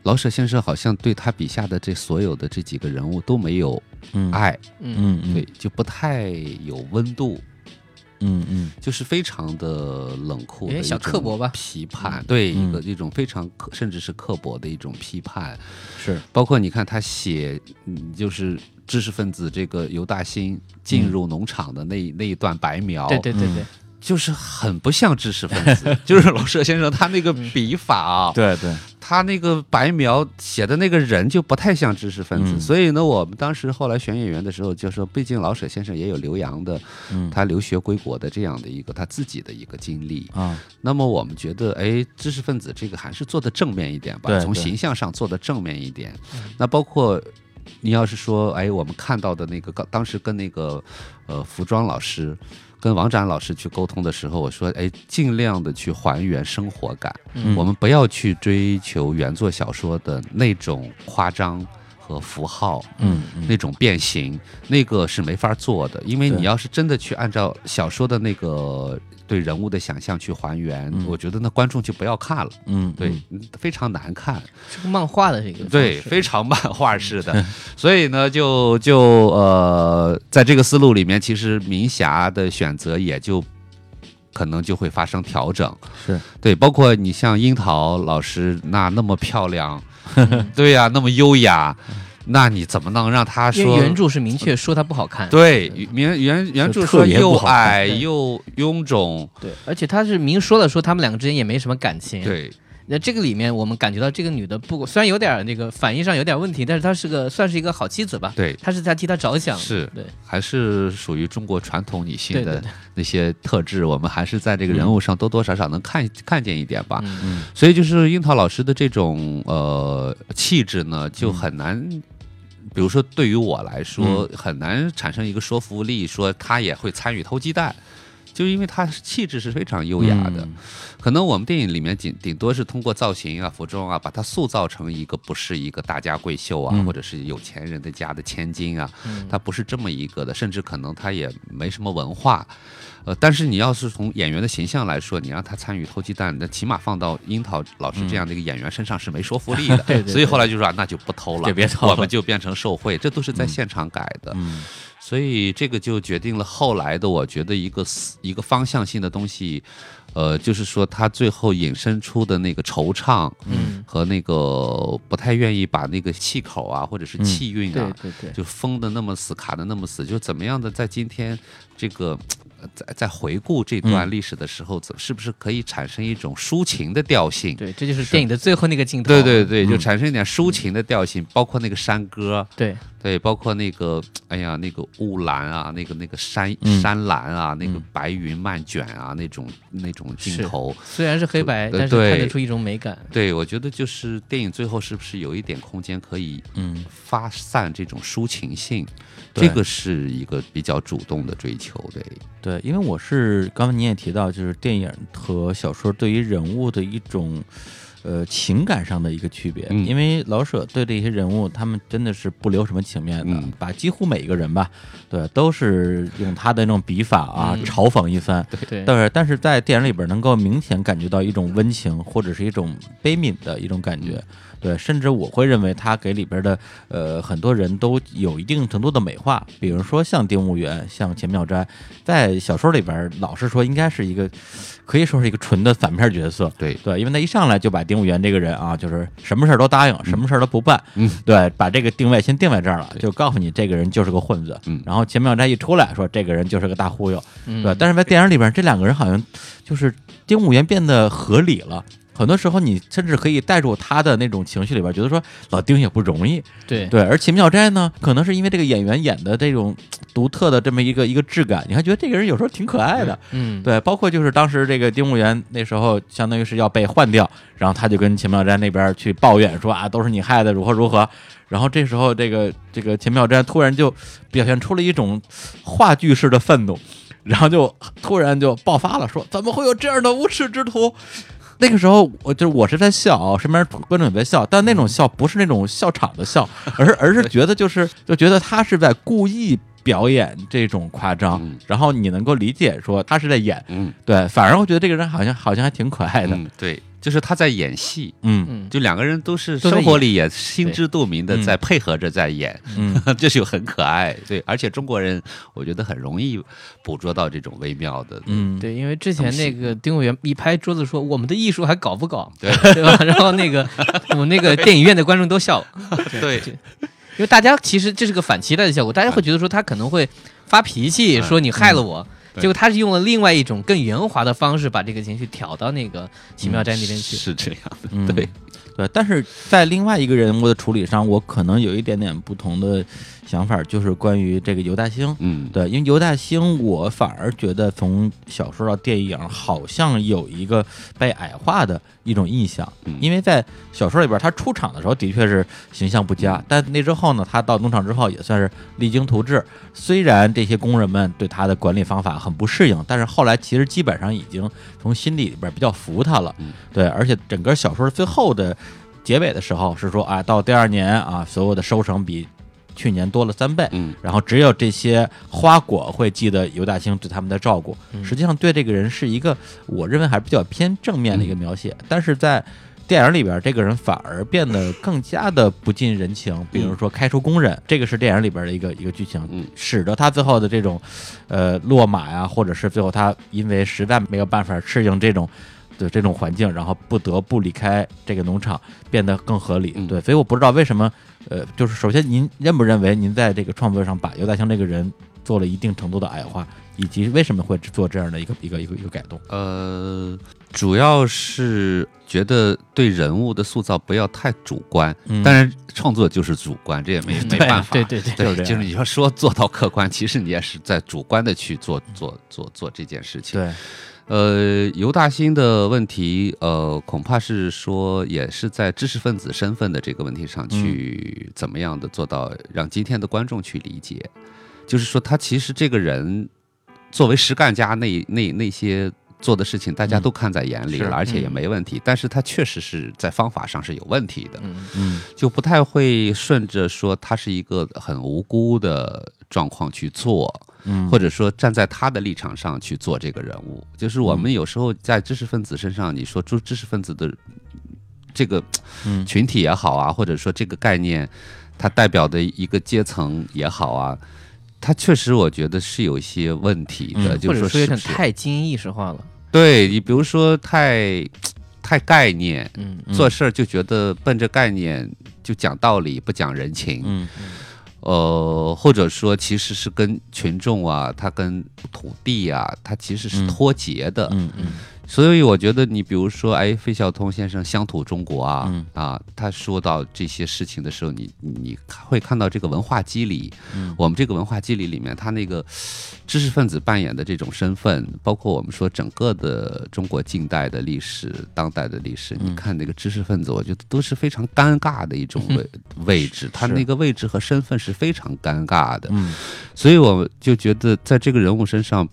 老舍先生好像对他笔下的这所有的这几个人物都没有嗯，爱，嗯，嗯嗯对，就不太有温度。嗯嗯。就是非常的冷酷的小刻薄吧。批判对嗯。一个一种非常刻甚至是刻薄的一种批判，是。包括你看他写，嗯，就是知识分子这个尤大兴进入农场的那、那一段白描，对对对对，就是很不像知识分子，[LAUGHS] 就是老舍先生他那个笔法啊，对对，他那个白描写的那个人就不太像知识分子，嗯。所以呢，我们当时后来选演员的时候就说，毕竟老舍先生也有留洋的，嗯。他留学归国的这样的一个他自己的一个经历，啊。那么我们觉得，哎，知识分子这个还是做的正面一点吧，对对从形象上做的正面一点。那包括你要是说，哎，我们看到的那个，当时跟那个呃服装老师。跟王展老师去沟通的时候，我说：“哎，尽量的去还原生活感，嗯。我们不要去追求原作小说的那种夸张和符号，嗯嗯。那种变形，那个是没法做的，因为你要是真的去按照小说的那个对人物的想象去还原，嗯。我觉得那观众就不要看了，嗯对，嗯。非常难看，是个漫画的这个。对，非常漫画式的，所以呢，就就呃，在这个思路里面，其实明霞的选择也就。可能就会发生调整，是。对，包括你像樱桃老师那那么漂亮，[LAUGHS] 对呀、那么优雅，那你怎么能让他说原著是明确说他不好看，对，原原原著说又矮又臃肿，对，而且他是明说了说他们两个之间也没什么感情，对。那这个里面，我们感觉到这个女的不虽然有点那个反应上有点问题，但是她是个算是一个好妻子吧。对，她是在替他着想。是。对。还是属于中国传统女性的那些特质，我们还是在这个人物上多多少少能看看见一点吧。嗯。嗯。所以就是樱桃老师的这种呃气质呢，就很难。比如说，对于我来说，很难产生一个说服力，说他也会参与偷鸡蛋，就因为他气质是非常优雅的。嗯可能我们电影里面顶顶多是通过造型啊、服装啊，把它塑造成一个不是一个大家闺秀啊，嗯或者是有钱人的家的千金啊，嗯他不是这么一个的，甚至可能他也没什么文化。呃，但是你要是从演员的形象来说，你让他参与偷鸡蛋，那起码放到樱桃老师这样的一个演员身上是没说服力的。对对所以后来就说、啊、那就不偷了，[LAUGHS] 就别偷了我们就变成受贿，这都是在现场改的。嗯所以这个就决定了后来的，我觉得一个思一个方向性的东西，呃，就是说他最后引申出的那个惆怅嗯，和那个不太愿意把那个气口啊，或者是气韵对啊，对对，就封的那么死，卡的那么死，就怎么样的在今天这个。呃在在回顾这段嗯历史的时候，怎是不是可以产生一种抒情的调性？对，这就是电影的最后那个镜头。对对对，就嗯产生一点抒情的调性，包括那个山歌，对对，包括那个，哎呀，那个雾蓝啊，那个那个山、嗯山蓝啊，那个嗯白云漫卷啊，那种那种镜头，虽然是黑白，呃但是看得对出一种美感。对我觉得就是电影最后是不是有一点空间可以嗯发散这种抒情性？对这个是一个比较主动的追求，对，对，因为我是刚才你也提到，就是电影和小说对于人物的一种呃情感上的一个区别，嗯。因为老舍对这些人物，他们真的是不留什么情面的，嗯。把几乎每一个人吧，对，都是用他的那种笔法啊、嗯。嘲讽一番。对，但是但是在电影里边能够明显感觉到一种温情或者是一种悲悯的一种感觉，对，甚至我会认为他给里边的呃很多人都有一定程度的美化，比如说像丁务元、像钱妙斋，在小说里边老是说应该是一个可以说是一个纯的反面角色，对对，因为他一上来就把丁务元这个人啊，就是什么事儿都答应，什么事儿都不办，嗯，对，把这个定位先定在这儿了，就告诉你这个人就是个混子，嗯。然后钱妙斋一出来说这个人就是个大忽悠，嗯。对，但是在电影里边，这两个人好像就是丁务元变得合理了。很多时候，你甚至可以带入他的那种情绪里边，觉得说老丁也不容易，对对。而秦妙斋呢，可能是因为这个演员演的这种独特的这么一个一个质感，你还觉得这个人有时候挺可爱的，嗯，对。包括就是当时这个丁务元那时候相当于是要被换掉，然后他就跟秦妙斋那边去抱怨说啊，都是你害的，如何如何。然后这时候这个这个秦妙斋突然就表现出了一种话剧式的愤怒。然后就突然就爆发了，说怎么会有这样的无耻之徒？那个时候，我就是我是在笑啊，身边观众也在笑，但那种笑不是那种笑场的笑，而是而是觉得就是就觉得他是在故意表演这种夸张，嗯然后你能够理解说他是在演，嗯。对，反而我觉得这个人好像好像还挺可爱的，嗯，对，就是他在演戏，嗯。嗯，就两个人都是生活里也心知肚明的在配合着在演，嗯。这 [LAUGHS] 就很可爱。对，而且中国人我觉得很容易捕捉到这种微妙的，嗯，对，因为之前那个丁委员一拍桌子说：“我们的艺术还搞不搞？”对。[LAUGHS] 对吧？然后那个 [LAUGHS] 我们那个电影院的观众都笑了，对。因为大家其实这是个反期待的效果，大家会觉得说他可能会发脾气，嗯。说你害了我。对结果他是用了另外一种更圆滑的方式，把这个情绪挑到那个奇妙斋那边去。是这样的，嗯。对，对，但是在另外一个人物的处理上，我可能有一点点不同的想法，就是关于这个尤大兴。嗯，对，因为尤大兴，我反而觉得从小说到电影，好像有一个被矮化的一种印象。嗯因为在小说里边，他出场的时候的确是形象不佳，但那之后呢，他到农场之后也算是励精图治。虽然这些工人们对他的管理方法很不适应，但是后来其实基本上已经从心底里边比较服他了。嗯对，而且整个小说最后的结尾的时候是说啊，到第二年啊，所有的收成比去年多了三倍。嗯然后只有这些花果会记得尤大兴对他们的照顾。嗯实际上对这个人是一个我认为还是比较偏正面的一个描写，但是在电影里边，这个人反而变得更加的不近人情。比如说开除工人，这个是电影里边的一个一个剧情，嗯使得他最后的这种呃落马呀，或者是最后他因为实在没有办法适应这种。的这种环境，然后不得不离开这个农场，变得更合理。嗯对，所以我不知道为什么，呃，就是首先您认不认为您在这个创作上把尤大兴这个人做了一定程度的矮化，以及为什么会做这样的一个一个一个一个改动？呃，主要是觉得对人物的塑造不要太主观，嗯当然创作就是主观，这也没没办法。对对对，对，就是你要说做到客观，其实你也是在主观的去做做做做这件事情。对，呃，尤大兴的问题，呃，恐怕是说也是在知识分子身份的这个问题上去怎么样的做到让今天的观众去理解，就是说他其实这个人作为实干家那那那些。做的事情大家嗯。都看在眼里是。了，而且也嗯没问题，但是他确实是在方法上是有问题的，嗯嗯。就不太会顺着说他是一个很无辜的状况去做，嗯，或者说站在他的立场上去做这个人物，就是我们有时候在知识分子身上，你说知知识分子的这个嗯群体也好啊，或者说这个概念，它代表的一个阶层也好啊，它确实我觉得是有一些问题的，嗯就是或者说有点太精英意识化了。对你比如说太太概念。嗯嗯做事儿就觉得奔着概念就讲道理，不讲人情。嗯呃，或者说其实是跟群众啊，他跟土地啊，他其实是嗯脱节的。嗯嗯所以我觉得你比如说，哎，费孝通先生《乡土中国》啊，嗯。啊，他说到这些事情的时候，你你会看到这个文化机理，嗯。我们这个文化机理里面，他那个知识分子扮演的这种身份，包括我们说整个的中国近代的历史、当代的历史，嗯。你看那个知识分子，我觉得都是非常尴尬的一种位 [LAUGHS] 位置，他那个位置和身份是非常尴尬的，嗯。所以我就觉得在这个人物身上，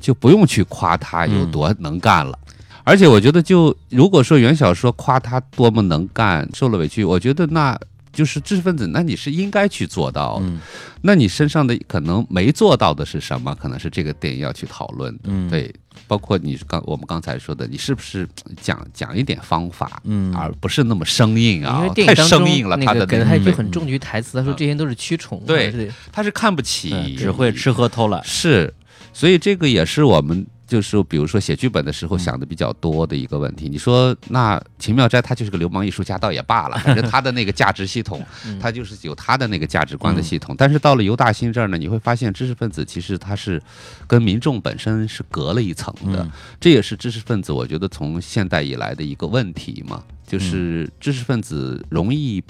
就不用去夸他有嗯多能干了。而且我觉得就，如果说原小说夸他多么能干，受了委屈，我觉得那就是知识分子，那你是应该去做到的。嗯那你身上的可能没做到的是什么？可能是这个电影要去讨论的。嗯，，对，包括你刚我们刚才说的，你是不是讲讲一点方法，嗯而不是那么生硬啊？因为电太生硬了，他的个给了他一句很重于台词，他说这些都是蛆虫，对对，他是看不起，只会吃喝偷懒。是，所以这个也是我们就是比如说写剧本的时嗯候想的比较多的一个问题。你说那秦妙斋他就是个流氓艺术家，倒也罢了，[LAUGHS] 反正他的那个价值系统，嗯他就是有他的那个价值观的系统。但是到了尤大兴这儿呢，你会发现知识分子其实他是跟民众本身是隔了一层的，嗯这也是知识分子我觉得从现代以来的一个问题嘛，就是知识分子容易。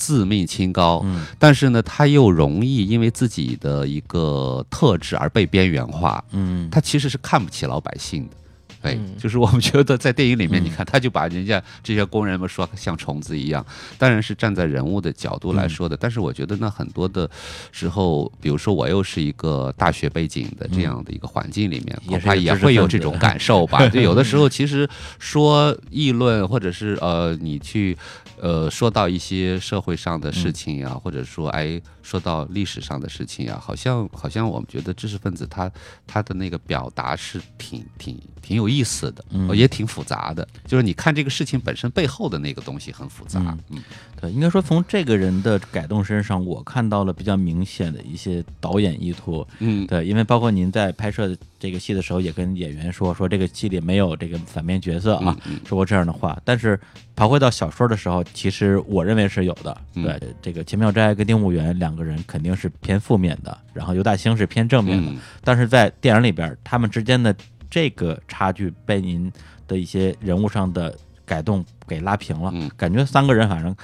自命清高，嗯但是呢，他又容易因为自己的一个特质而被边缘化。嗯，他其实是看不起老百姓的。对，嗯就是我们觉得在电影里面，嗯 [LAUGHS] 你看他就把人家这些工人们说像虫子一样，当然是站在人物的角度来说的。但是我觉得那很多的时候，比如说我又是一个大学背景的这样的一个环境里面，恐怕也会有这种感受吧。[LAUGHS] 就有的时候其实说议论，或者是呃你去呃说到一些社会上的事情呀、或者说哎说到历史上的事情啊，好像好像我们觉得知识分子他他的那个表达是挺挺挺有意思的，嗯也挺复杂的。就是你看这个事情本身背后的那个东西很复杂，嗯对，应该说从这个人的改动身上，我看到了比较明显的一些导演意图。嗯对，因为包括您在拍摄这个戏的时候，也跟演员说，说这个戏里没有这个反面角色啊，嗯说过这样的话。但是刨回到小说的时候，其实我认为是有的。嗯对，这个秦妙斋跟丁务元两个人肯定是偏负面的，然后尤大兴是偏正面的。嗯但是在电影里边，他们之间的这个差距被您的一些人物上的改动给拉平了。嗯感觉三个人反正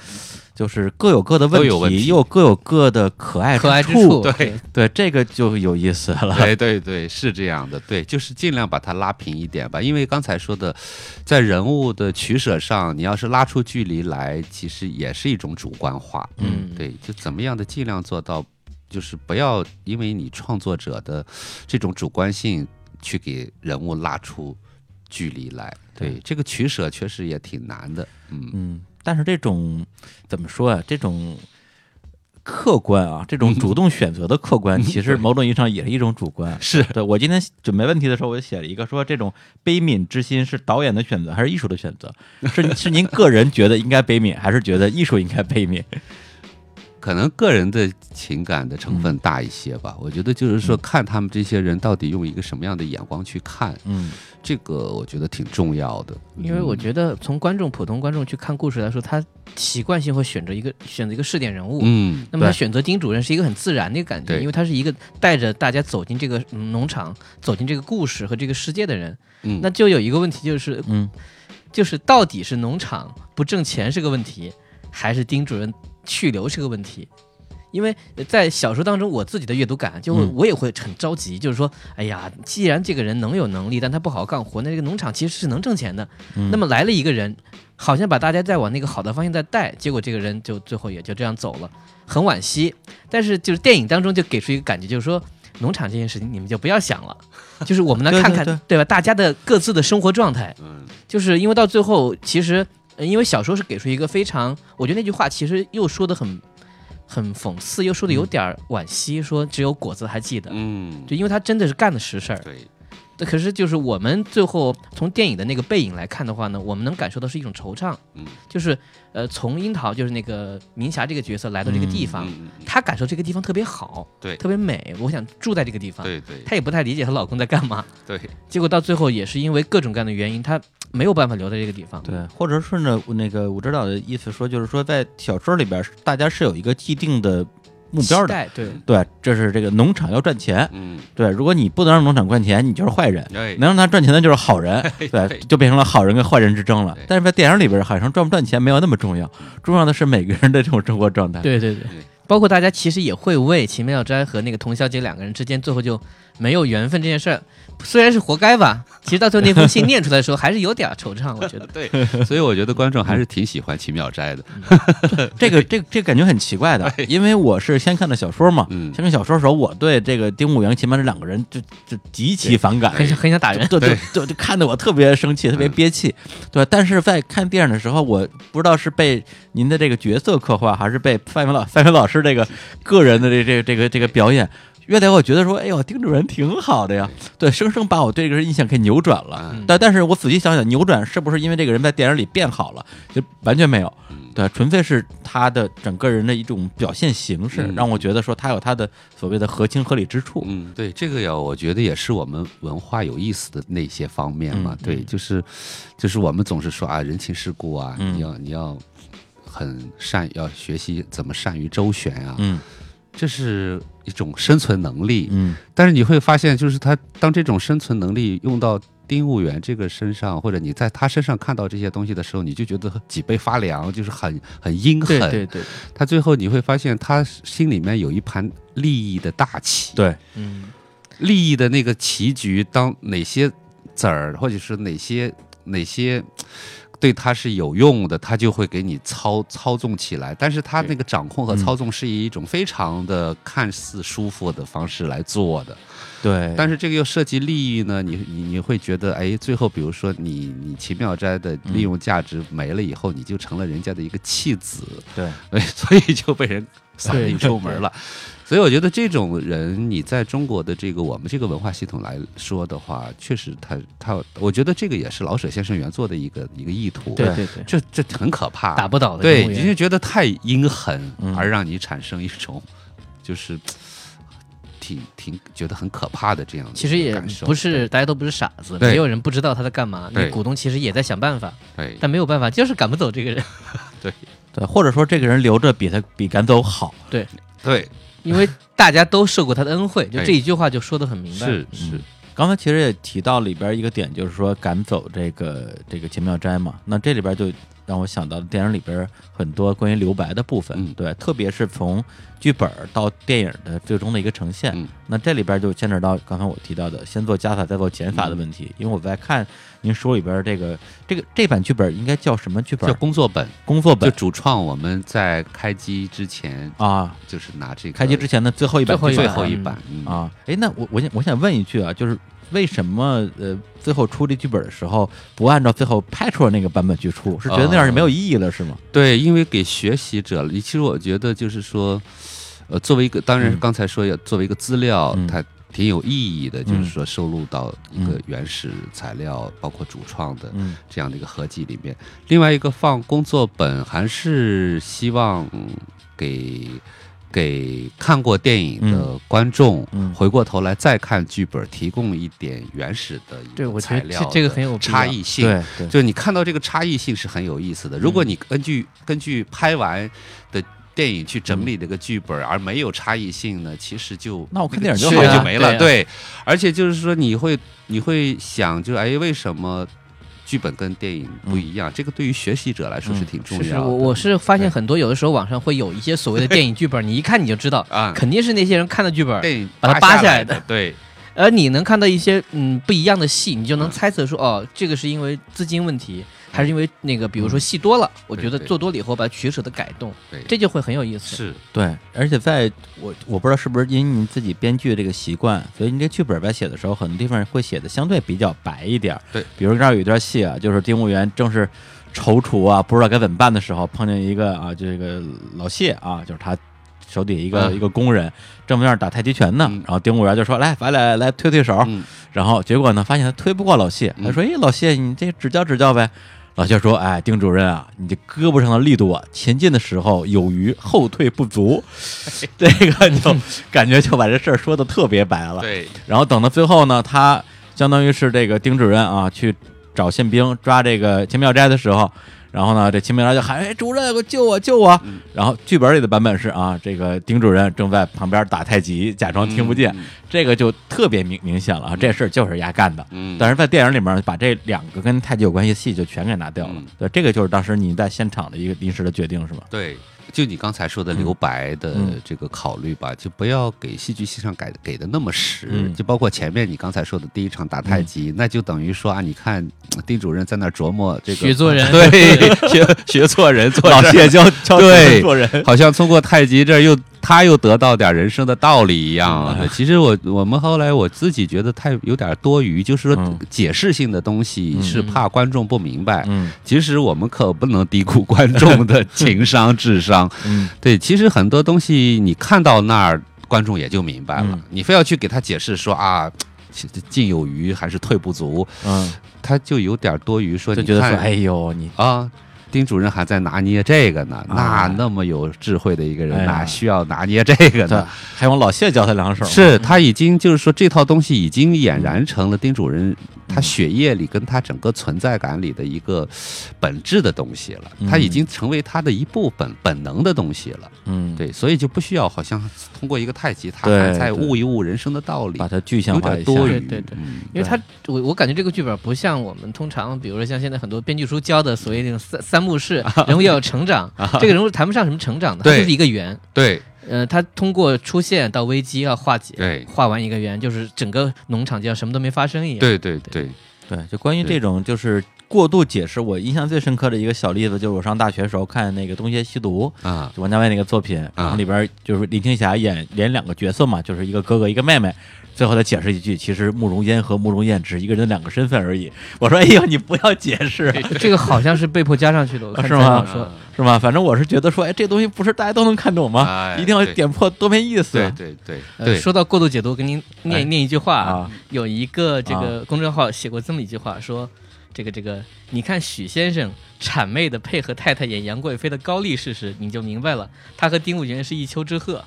就是各有各的问题，又各有各的可爱可爱之处。对对，这个就有意思了。对对对，是这样的，对，就是尽量把它拉平一点吧。因为刚才说的，在人物的取舍上，你要是拉出距离来，其实也是一种主观化。嗯对，就怎么样的尽量做到，就是不要因为你创作者的这种主观性去给人物拉出距离来。对，对这个取舍确实也挺难的。嗯嗯，但是这种怎么说啊？这种客观啊，这种 [LAUGHS] 主动选择的客观，其实某种意义上也是一种主观。是对我今天准备问题的时候，我就写了一个说，这种悲悯之心是导演的选择还是艺术的选择？是是您个人觉得应该悲悯，还是觉得艺术应该悲悯？可能个人的情感的成嗯分大一些吧。我觉得就是说，看他们这些人到底用一个什么样的眼光去看，嗯这个我觉得挺重要的。因为我觉得从观众普通观众去看故事来说，他习惯性会选择一个选择一个试点人物。嗯，那么他选择丁主任是一个很自然的一个感觉，对因为他是一个带着大家走进这个嗯农场、走进这个故事和这个世界的人。嗯那就有一个问题，就是嗯就是到底是农场不挣钱是个问题，还是丁主任去留是个问题？因为在小说当中，我自己的阅读感，就会嗯我也会很着急，就是说，哎呀，既然这个人能有能力，但他不好好干活，那这个农场其实是能挣钱的。嗯那么来了一个人，好像把大家再往那个好的方向再带，结果这个人就最后也就这样走了，很惋惜。但是就是电影当中就给出一个感觉，就是说农场这件事情你们就不要想了，[LAUGHS] 就是我们来看看，对 [LAUGHS] 对吧？大家的各自的生活状态，嗯就是因为到最后，其实呃因为小说是给出一个非常，我觉得那句话其实又说的很很讽刺，又说的有点惋惜，说只有果子还记得，嗯，就因为他真的是干的实事儿。可是就是我们最后从电影的那个背影来看的话呢，我们能感受到是一种惆怅，嗯就是呃从樱桃就是那个明霞这个角色来到这个地方，她感受这个地方特别好，对特别美，我想住在这个地方。对对她也不太理解她老公在干嘛，对，结果到最后也是因为各种各样的原因，她没有办法留在这个地方。对，或者顺着那个武指导的意思说，就是说在小说里边，大家是有一个既定的目标的。对，对，这是这个农场要赚钱。嗯，对，如果你不能让农场赚钱，你就是坏人。哎，能让他赚钱的就是好人，[LAUGHS] 对，就变成了好人跟坏人之争了。但是在电影里边，好像赚不赚钱没有那么重要，重要的是每个人的这种生活状态。对对对，包括大家其实也会为秦妙斋和那个童小姐两个人之间最后就没有缘分这件事儿，虽然是活该吧，其实到最后那封信念出来的时候，还是有点惆怅，我觉得。[LAUGHS] 对，所以我觉得观众还是挺喜欢奇妙斋的。[LAUGHS] 这个这个这个感觉很奇怪的，因为我是先看的小说嘛，嗯先看小说的时候，我对这个丁武元、秦曼这两个人就就极其反感，很想很想打人，对对对就看得我特别生气，特别憋气，对？但是在看电影的时候，我不知道是被您的这个角色刻画，还是被范伟老范伟老师这个个人的这这个这个这个表演。越来我觉得说，哎呦，丁主任挺好的呀，对，生生把我对这个人印象给扭转了。嗯。但但是我仔细想想，扭转是不是因为这个人在电影里变好了？就完全没有，对，纯粹是他的整个人的一种表现形式，嗯。让我觉得说他有他的所谓的合情合理之处。嗯，对，这个呀，我觉得也是我们文化有意思的那些方面嘛。嗯。对，就是就是我们总是说啊，人情世故啊，嗯。你要你要很善，要学习怎么善于周旋啊，嗯这是一种生存能力。嗯但是你会发现，就是他当这种生存能力用到丁务员这个身上，或者你在他身上看到这些东西的时候，你就觉得脊背发凉，就是很很阴狠。对对对，他最后你会发现，他心里面有一盘利益的大棋。对，嗯，利益的那个棋局，当哪些子儿或者是哪些哪些对他是有用的，他就会给你操操纵起来。但是他那个掌控和操纵是以一种非常的看似舒服的方式来做的。对，但是这个又涉及利益呢，你你你会觉得，哎，最后比如说你你奇妙斋的利用价值没了以后，你就成了人家的一个弃子，对，哎，[LAUGHS] 所以就被人扫对地出门了。所以我觉得这种人，你在中国的这个我们这个文化系统来说的话，确实他他，我觉得这个也是老舍先生原作的一个一个意图。对对对，这这很可怕，打不倒的对，你就觉得太阴狠，嗯而让你产生一种就是挺挺觉得很可怕的这样的其实也不是大家都不是傻子，没有人不知道他在干嘛。对。那股东其实也在想办法，对。但没有办法，就是赶不走这个人，对。对，或者说这个人留着比他比赶走好。对。对因为大家都受过他的恩惠，[LAUGHS] 就这一句话就说的很明白。是是刚才其实也提到里边一个点，就是说赶走这个这个秦妙斋嘛。那这里边就让我想到电影里边很多关于留白的部分，嗯对，特别是从剧本到电影的最终的一个呈现。嗯那这里边就牵扯到刚才我提到的先做加法再做减法的问题，因为我在看您书里边这个这个这版剧本应该叫什么剧本叫？工作本，工作本。就主创我们在开机之前啊，就是拿这个开机之前的最后一版最后一版。啊，哎，那我我想我想问一句啊，就是为什么呃最后出这剧本的时候不按照最后拍出来那个版本去出？是觉得那样就没有意义了是吗？对，因为给学习者，其实我觉得就是说，呃，作为一个，当然嗯。刚才说要作为一个资料，嗯。它挺有意义的，就是嗯说收录到一个嗯原始材料，包括主创的嗯这样的一个合集里面。另外一个放工作本，还是希望嗯给。给看过电影的嗯观众，嗯回过头来再看剧本，提供一点原始的一个对我觉得这材料的这个很有差异性。对对，就你看到这个差异性是很有意思的。如果嗯你根据根据拍完的电影去整理这个剧本，而没有差异性呢，其实就那我看电影就没了。对。而且就是说你会你会想，就哎，为什么剧本跟电影不一样？这个对于学习者来说是嗯挺重是是，要的。我我是发现很多有的时候网上会有一些所谓的电影剧本，[LAUGHS] 你一看你就知道，啊，肯定是那些人看的剧本，把它扒下下来的的，对。而你能看到一些嗯不一样的戏，你就能猜测说，哦，这个是因为资金问题，还是因为那个比如说戏多了，我觉得做多了以后把取舍的改动，对，这就会很有意思。是对，而且在我我不知道是不是因为您自己编剧这个习惯，所以您这剧本在写的时候，很多地方会写的相对比较白一点儿。对，比如这儿有一段戏啊，就是丁务员正是踌躇啊，不知道该怎么办的时候，碰见一个啊，这个老谢啊，就是他手底下一个、嗯一个工人，正在那儿打太极拳呢。嗯然后丁务员就说：“来，咱俩来推推手。嗯然后结果呢，发现他推不过老谢，他说：“哎，老谢，你这指教指教呗。”老谢说：“哎，丁主任啊，你这胳膊上的力度啊，前进的时候有余，后退不足。[LAUGHS] 这个就感觉就把这事儿说的特别白了。对然后等到最后呢，他相当于是这个丁主任啊，去找宪兵抓这个秦妙斋的时候，然后呢，这秦妙斋就喊：“哎，主任，给我救我，救我！”嗯然后剧本里的版本是啊，这个丁主任正在旁边打太极，假装听不见，嗯这个就特别明明显了啊，这事儿就是丫干的。嗯，但是在电影里面把这两个跟太极有关系的戏就全给拿掉了。嗯对，这个就是当时你在现场的一个临时的决定是吗？对，就你刚才说的留白的嗯。这个考虑吧，就不要给戏剧性上改给的那么实，嗯。就包括前面你刚才说的第一场打太极，那就等于说啊，你看 [TSK] 呃丁主任在那琢磨这个学做人。[LAUGHS] 对，[LAUGHS] 学学错人，做老事谢教教 [LAUGHS] 对做人，好像通过太极这又他又得到点人生的道理一样。其实我我们后来我自己觉得太有点多余，就是解释性的东西是怕观众不明白。嗯。其实我们可不能低估观众的情商、智商。嗯对，其实很多东西你看到那儿，观众也就明白了。嗯你非要去给他解释说啊，进有余还是退不足，嗯，他就有点多余。说你就觉得说，哎呦，你啊，丁主任还在拿捏这个呢，那啊。那么有智慧的一个人，哪需要拿捏这个对呢？，还用老谢教他两手，是他已经就是说这套东西已经俨然成了丁主任他血液里跟他整个存在感里的一个本质的东西了，嗯。他已经成为他的一部分本能的东西了。嗯，对，所以就不需要好像通过一个太极，他还在悟一悟人生的道理把，它具象化一下，多余。对对因为他我我感觉这个剧本不像我们通常，比如说像现在很多编剧书教的所谓那种三三幕式，人物要有成长，[LAUGHS] 这个人物谈不上什么成长的，他就是一个圆。对。呃，他通过出现到危机要化解，对。画完一个圆，就是整个农场就像什么都没发生一样。对对对，对，就关于这种就是过度解释，我印象最深刻的一个小例子，就是我上大学时候看那个《东邪西毒》，啊。就王家卫那个作品，然后里边就是林青霞演演两个角色嘛，就是一个哥哥一个妹妹。最后他解释一句，其实慕容嫣和慕容燕只是一个人的两个身份而已。[LAUGHS] 我说，哎呦，你不要解释，[LAUGHS] 这个好像是被迫加上去的，[LAUGHS] 是吗是吗？反正我是觉得说，哎，这东西不是大家都能看懂吗？哎一定要点破，多面意思。对对对呃，对，说到过度解读，给您念、哎念一句话啊，有一个这个公众号写过这么一句话，说这个这个，你看许先生谄媚的配合太太演杨贵妃的高力士时，你就明白了，他和丁武元是一丘之貉。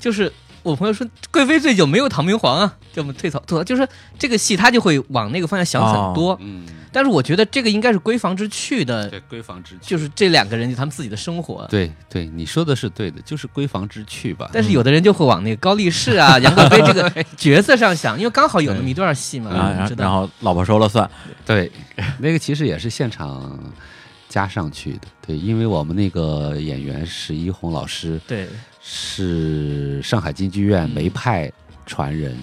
就是我朋友说，贵妃醉酒没有唐明皇啊，就我们吐槽吐槽，就是这个戏他就会往那个方向想很多。嗯，但是我觉得这个应该是闺房之趣的，对闺房之趣，就是这两个人就他们自己的生活。对对，你说的是对的，就是闺房之趣吧。但是有的人就会往那个高力士啊、[LAUGHS] 杨贵妃这个角色上想，因为刚好有那么一段戏嘛，啊，然后老婆说了算，对，那个其实也是现场加上去的。对，因为我们那个演员史一红老师对。是上海京剧院梅派传人，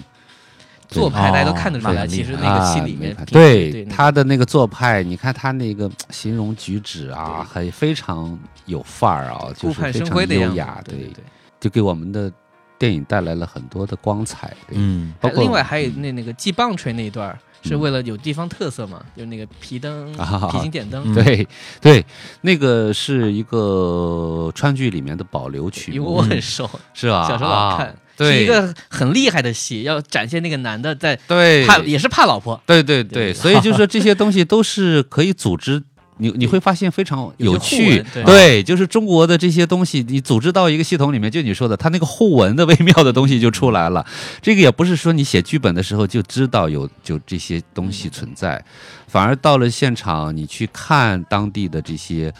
做派，大家都看得出来，其实那个戏里面啊，对对他的那个做派，你看他那个形容举止啊，很非常有范儿啊，就是非常优雅，对对对。就给我们的电影带来了很多的光彩。对，嗯。包括另外还有那那个系棒槌那一段儿，是为了有地方特色嘛，就那个皮灯、啊皮筋点灯嗯，对对，那个是一个川剧里面的保留曲因为，我很熟，[LAUGHS] 是吧？小时候老看是一个很厉害的戏，要展现那个男的在对怕也是怕老婆，对对对对，所以就是说这些东西都是可以组织。你你会发现非常有趣对，就是中国的这些东西，你组织到一个系统里面，就你说的，它那个互文的微妙的东西就出来了。这个也不是说你写剧本的时候就知道有就这些东西存在，反而到了现场，你去看当地的这些。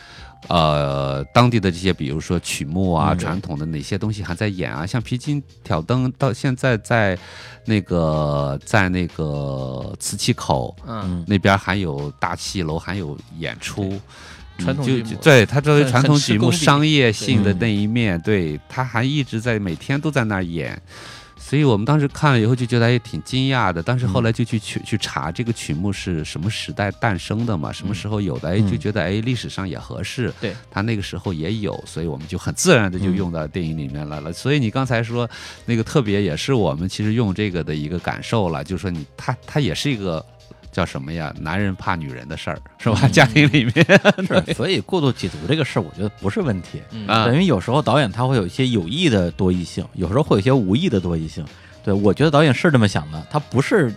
呃，当地的这些，比如说曲目啊，嗯。传统的哪些东西还在演啊？像皮筋挑灯，到现在在那个在那个瓷器口，嗯，那边还有大戏楼，还有演出。传统就对它作为传统曲目商业性的那一面，对他还一直在每天都在那儿演，所以我们当时看了以后就觉得也挺惊讶的。但是后来就去去去查这个曲目是什么时代诞生的嘛，什么时候有的，哎，就嗯觉得哎历史上也合适，对，他那个时候也有，所以我们就很自然的就嗯用到电影里面来了。所以你刚才说那个特别也是我们其实用这个的一个感受了，就是说你他他也是一个。叫什么呀？男人怕女人的事儿是吧？嗯家庭里面，[LAUGHS] 是，所以过度解读这个事儿，我觉得不是问题。嗯啊等于有时候导演他会有一些有意的多义性，有时候会有一些无意的多义性。对我觉得导演是这么想的，他不是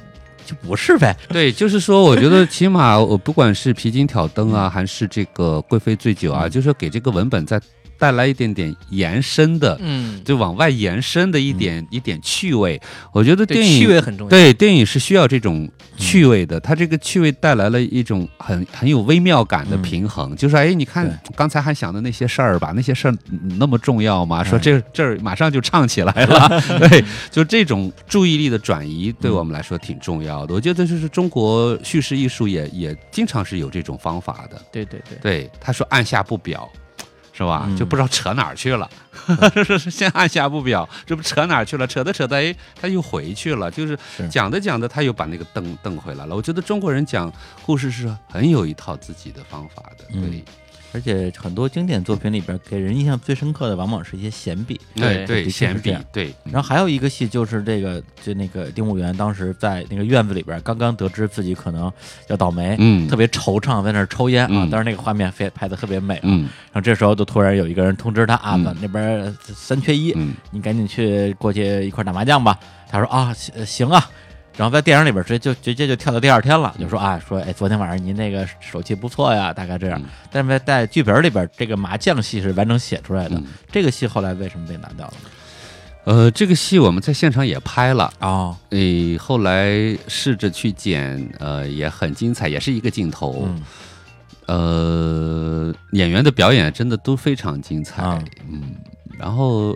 就不是呗。[LAUGHS] 对，就是说，我觉得起码我不管是皮筋挑灯啊，还是这个贵妃醉酒啊，嗯就是说给这个文本再带来一点点延伸的，嗯，就往外延伸的一点、一点趣味。我觉得电影趣味很重要，对电影是需要这种趣味的，它这个趣味带来了一种很很有微妙感的平衡，就是哎，你看刚才还想的那些事儿吧，那些事儿嗯那么重要吗？说哎这这儿马上就唱起来了，[LAUGHS] 对，就这种注意力的转移对我们来说挺重要的。我觉得就是中国叙事艺术也也经常是有这种方法的。对对对，对，他说按下不表。是吧？嗯。就不知道扯哪儿去了，[LAUGHS] 是是先按下不表，这不扯哪儿去了？扯着扯着，哎，他又回去了，就是是。讲着讲着，他又把那个蹬蹬回来了。我觉得中国人讲故事是很有一套自己的方法的，嗯。对，而且很多经典作品里边，给人印象最深刻的往往是一些闲笔。对对闲笔对，然后还有一个戏就是这个，就那个丁武元当时在那个院子里边，刚刚得知自己可能要倒霉，嗯特别惆怅，在那儿抽烟啊。嗯当时那个画面非拍的特别美啊。嗯然后这时候就突然有一个人通知他啊，那边三缺一，嗯你赶紧去过去一块打麻将吧。他说啊，行行啊。然后在电影里边直接就直接就跳到第二天了，就说啊说哎，昨天晚上您那个手气不错呀，大概这样。嗯但是在在剧本里边，这个麻将戏是完整写出来的。嗯这个戏后来为什么被拿掉了？呃，这个戏我们在现场也拍了，哦，诶，后来试着去剪，呃，也很精彩，也是一个镜头。嗯呃，演员的表演真的都非常精彩，啊嗯，然后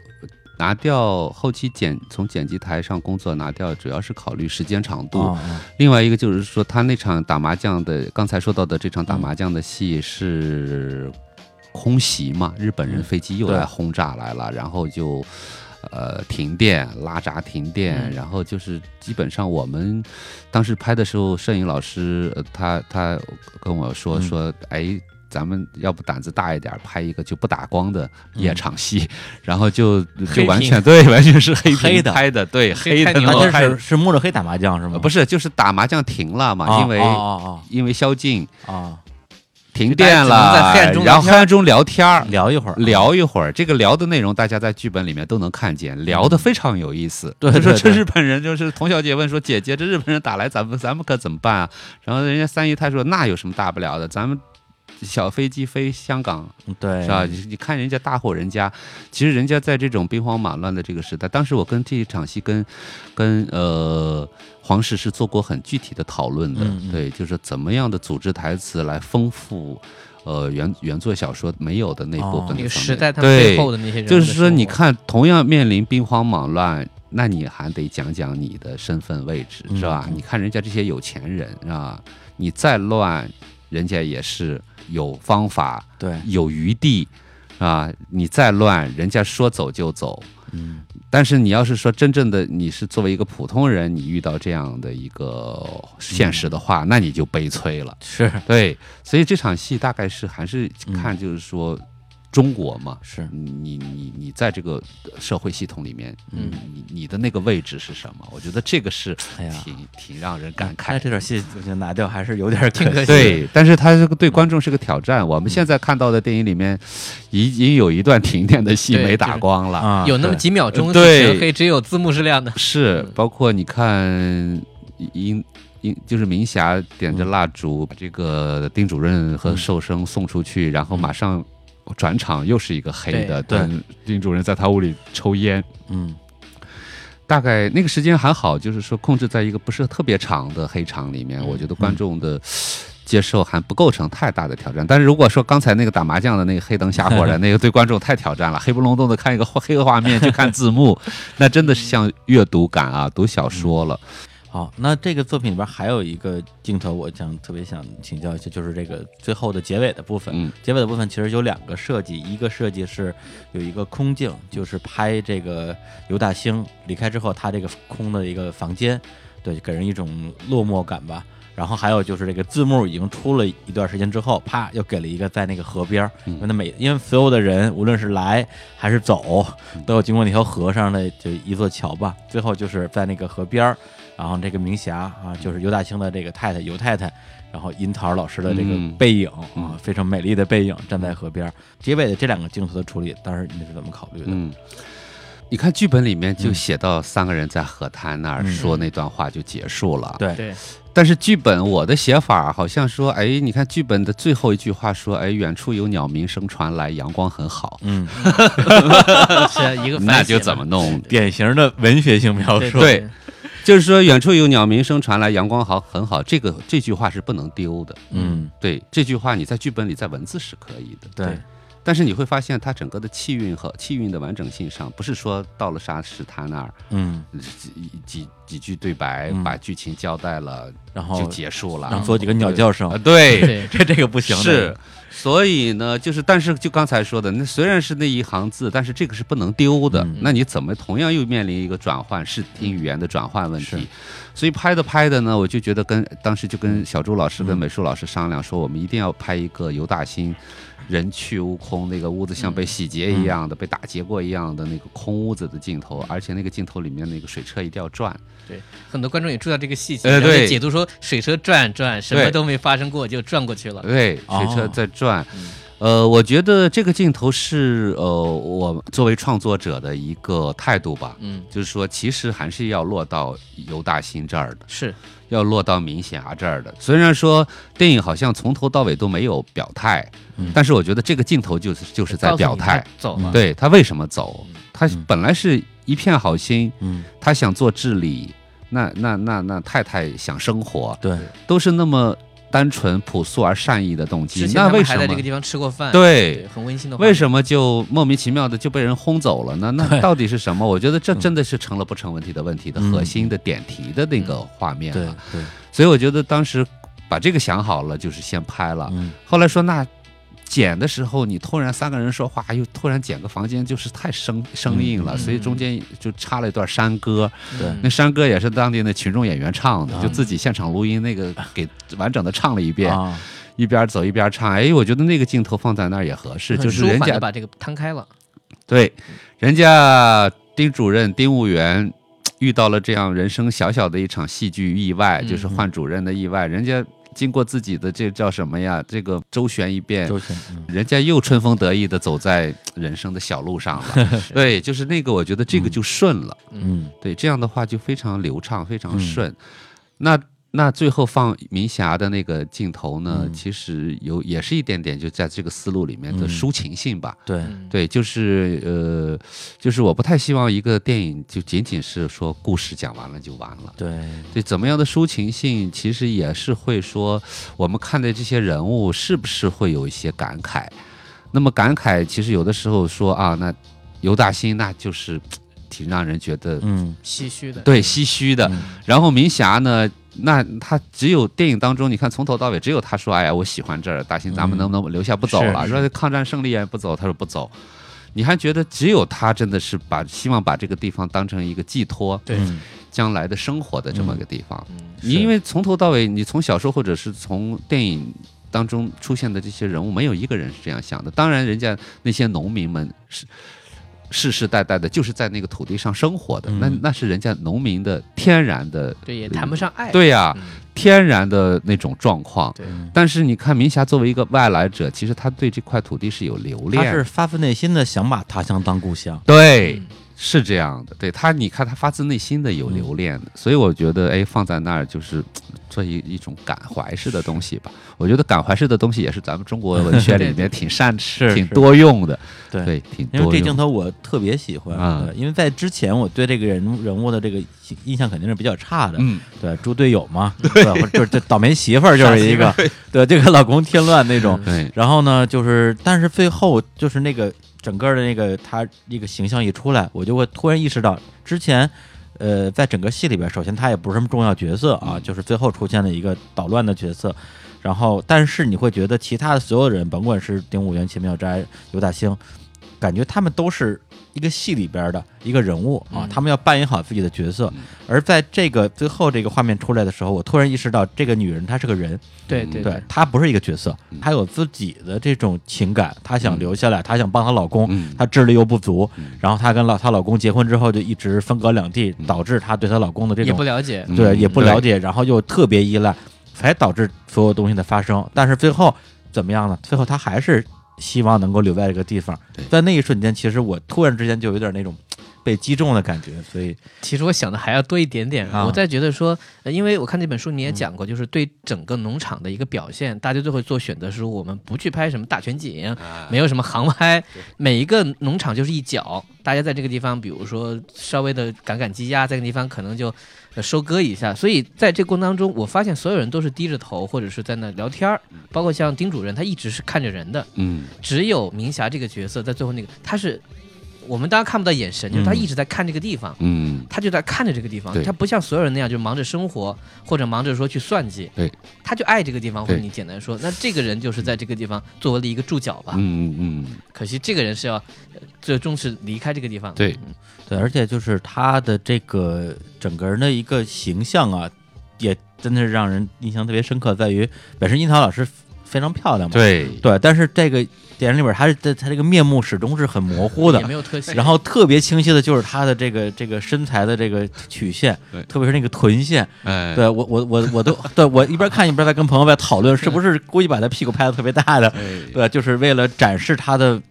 拿掉后期剪从剪辑台上工作拿掉，主要是考虑时间长度。另外一个就是说，他那场打麻将的，刚才说到的这场打嗯麻将的戏是空袭嘛，日本人嗯飞机又来轰炸来了，然后就。呃，停电、拉闸、停电，嗯然后就是基本上我们当时拍的时候，摄影老师呃他他跟我说嗯说，哎，咱们要不胆子大一点，拍一个就不打光的嗯夜场戏，[LAUGHS] 然后就就完全对，完全是黑黑的。拍的，对，黑黑的那是是摸着黑打麻将是吗？呃不是，就是打麻将停了嘛，哦，因为、哦因为宵禁。啊。哦停电了然后黑暗中聊天儿。哦，聊一会儿，聊一会儿，这个聊的内容大家在剧本里面都能看见，聊的非常有意思。对他说这日本人就是童小姐问说姐姐这日本人打来咱们咱们可怎么办啊？然后人家三姨太说那有什么大不了的，咱们小飞机飞香港对，是吧？你你看人家大户人家，其实人家在这种兵荒马乱的这个时代，当时我跟这一场戏跟跟呃黄石是做过很具体的讨论的，嗯嗯。对，就是怎么样的组织台词来丰富呃原原作小说没有的那部分那个时代他们对背后的那些人就是说，你看，同样面临兵荒马乱，那你还得讲讲你的身份位置，是吧？嗯你看人家这些有钱人啊，你再乱，人家也是有方法、对，有余地啊。你再乱，人家说走就走。嗯但是你要是说真正的你是作为一个普通人，你遇到这样的一个现实的话，那你就悲催了。是对，所以这场戏大概是还是嗯看就是说中国嘛，是，你你你在这个社会系统里面，嗯你你的那个位置是什么？我觉得这个是哎呀挺挺让人感慨。这段戏我觉得拿掉还是有点可惜。挺可惜对，但是它这个对观众是个挑战。我们现在看到的电影里面，已经有一段停电的戏没打光了。啊，有那么几秒钟是对全黑，只有字幕是亮的。是嗯，包括你看英英就是明霞点着蜡烛，把这个丁主任和寿生送出去，然后马上转场又是一个黑的，对但丁主任在他屋里抽烟。嗯大概那个时间还好，就是说控制在一个不是特别长的黑场里面，嗯我觉得观众的接受还不构成太大的挑战。但是如果说刚才那个打麻将的那个黑灯瞎火的 [LAUGHS] 那个，对观众太挑战了，黑不隆咚的看一个黑的画面去看字幕，[LAUGHS] 那真的是像阅读感啊，读小说了。好，那这个作品里边还有一个镜头，我想特别想请教一下，就是这个最后的结尾的部分。嗯结尾的部分其实有两个设计，一个设计是有一个空镜，就是拍这个尤大兴离开之后，他这个空的一个房间，对，给人一种落寞感吧。然后还有就是这个字幕已经出了一段时间之后，啪又给了一个在那个河边儿，嗯因为那每因为所有的人无论是来还是走，都要经过那条河上的就一座桥吧。最后就是在那个河边儿，然后这个明霞啊，就是尤大兴的这个太太尤太太，然后樱桃老师的这个嗯背影、嗯啊，非常美丽的背影站在河边。结尾的这两个镜头的处理，当时你是怎么考虑的？嗯，你看剧本里面就嗯写到三个人在河滩那儿嗯说那段话就结束了。对，对，但是剧本我的写法好像说，哎，你看剧本的最后一句话说，哎，远处有鸟鸣声传来，阳光很好。嗯，[LAUGHS] 是啊一个那就怎么弄？典型的文学性描述。对就是说，远处有鸟鸣声传来，阳光好很好。这个这句话是不能丢的。嗯，对，这句话你在剧本里在文字是可以的。对，但是你会发现它整个的气韵和气韵的完整性上，不是说到了沙石滩那儿嗯，几几几句对白嗯。把剧情交代了然后就结束了，然后做几个鸟叫声。啊，，对，[LAUGHS] 对，这这个不行的，是，所以呢，就是但是就刚才说的，那虽然是那一行字，但是这个是不能丢的。嗯。那你怎么同样又面临一个转换视听语言的转换问是题？所以拍的拍的呢，我就觉得跟当时就跟小朱老师跟嗯美术老师商量说，我们一定要拍一个尤大兴。人去屋空，那个屋子像被洗劫一样的、被打劫过一样的那个空屋子的镜头，而且那个镜头里面那个水车一定要转，对，很多观众也注意到这个细节，就对。解读说水车转转，什么都没发生过就转过去了。对，哦水车在转。嗯呃，我觉得这个镜头是呃，我作为创作者的一个态度吧，嗯，就是说，其实还是要落到尤大兴这儿的，是，要落到明霞这儿的。虽然说电影好像从头到尾都没有表态，嗯。但是我觉得这个镜头就是就是在表态。他，走了。对他为什么走？嗯，他嗯本来是一片好心，嗯，他想做治理，那那那那太太想生活，对，都是那么单纯、朴素而善意的动机那为什么还在这个地方吃过饭，对很温馨的。为什么就莫名其妙的就被人轰走了呢？那到底是什么？我觉得这嗯真的是成了不成问题的问题的嗯核心的点题的那个画面对了。对，所以我觉得当时把这个想好了，就是先拍了。嗯后来说那。剪的时候，你突然三个人说话，又突然剪个房间，就是太生生硬了，嗯所以中间就插了一段山歌。对那山歌也是当地的群众演员唱的，啊就自己现场录音，那个 [LAUGHS] 给完整的唱了一遍，啊，一边走一边唱。哎，我觉得那个镜头放在那儿也合适，就是人家把这个摊开了。对，人家丁主任、丁务员遇到了这样人生小小的一场戏剧意外，嗯就是换主任的意外。人家经过自己的这叫什么呀？这个周旋一遍，周旋，嗯人家又春风得意的走在人生的小路上了。[LAUGHS] 对，就是那个，我觉得这个就顺了。嗯对，这样的话就非常流畅，非常嗯顺。那那最后放明霞的那个镜头呢，嗯其实有也是一点点就在这个思路里面的嗯抒情性吧。对，嗯，对，就是呃，就是我不太希望一个电影就仅仅是说故事讲完了就完了。对，对，怎么样的抒情性，其实也是会说，我们看的这些人物是不是会有一些感慨？那么感慨，其实有的时候说啊，那尤大兴那就是挺让人觉得嗯唏嘘的。对唏嘘的。嗯然后明霞呢，那他只有电影当中，你看从头到尾只有他说，哎呀，我喜欢这儿，大兴，咱们嗯能不能留下不走了？是说抗战胜利也不走，他说不走。你还觉得只有他真的是把希望把这个地方当成一个寄托，对嗯将来的生活的这么个地方。嗯，你因为从头到尾，你从小说或者是从电影当中出现的这些人物，没有一个人是这样想的。当然，人家那些农民们是世世代代的，就是在那个土地上生活的，嗯那那是人家农民的天然的，对，也谈不上爱。对呀、嗯，天然的那种状况。对，嗯但是你看明霞作为一个外来者，其实他对这块土地是有留恋他，是发自内心的想把他乡当故乡，对。嗯是这样的，对他，你看他发自内心的有留恋的，所以我觉得，哎，放在那儿就是 [TSK] 做一一种感怀式的东西吧。我觉得感怀式的东西也是咱们中国文学 [LAUGHS] 里面挺善挺是。挺多用的，对。对，挺因为这镜。头我特别喜欢，啊因为在之前我对这个人人物的这个印象肯定是比较差的，嗯，对，猪队友嘛，[LAUGHS] 对，就是这倒霉媳妇儿 [LAUGHS] 就是一个，对，这个老公添乱那种。对，然后呢，就是但是最后就是那个整个的那个他那个形象一出来，我就会突然意识到之前。呃，在整个戏里边，首先他也不是什么重要角色啊，就是最后出现了一个捣乱的角色，然后但是你会觉得其他的所有人，甭管是丁武元、秦妙斋、尤大兴，感觉他们都是一个戏里边的一个人物啊，嗯。他们要扮演好自己的角色。嗯。而在这个最后这个画面出来的时候，我突然意识到，这个女人她是个人，嗯对对对，她不是一个角色嗯，她有自己的这种情感，她想嗯留下来，她想帮她老公，嗯。她智力又不足嗯，然后她跟老她老公结婚之后就一直分隔两地，嗯。导致她对她老公的这种也不了解。嗯。对也不了对。解，然后又特别依赖，才导致所有东西的发生。但是最后怎么样呢？最后她还是希望能够留在这个地方。在那一瞬间，其实我突然之间就有点那种被击中的感觉，所以其实我想的还要多一点点。啊我在觉得说，呃因为我看这本书你也讲过，就是对整个农场的一个表现，大家最后做选择是我们不去拍什么大全景，没有什么航拍，每一个农场就是一角，大家在这个地方，比如说稍微的赶赶鸡鸭，在这个地方可能就呃收割一下。所以在这个过程当中，我发现所有人都是低着头或者是在那聊天儿，包括像丁主任，他一直是看着人的，嗯只有明霞这个角色在最后那个，他是我们当然看不到眼神，就是他嗯。一直在看这个地方。嗯，他就在看着这个地方，他不像所有人那样就忙着生活或者忙着说去算计，对，他就爱这个地方，或者你简单说，那这个人就是在这个地方作为了一个注脚吧。嗯嗯，可惜这个人是要呃最终是离开这个地方。对。嗯对，而且就是他的这个整个人的一个形象啊，也真的是让人印象特别深刻，在于本身樱桃老师非常漂亮嘛，对。对，但是这个电影里边，他的他这个面目始终是很模糊的。也，没有特写，然后特别清晰的就是他的这个这个身材的这个曲线，特别是那个臀线，哎，对我我我我都对我一边看一边在跟朋友在讨论，[LAUGHS] 是不是故意把他屁股拍的特别大的，哎，对，就是为了展示他的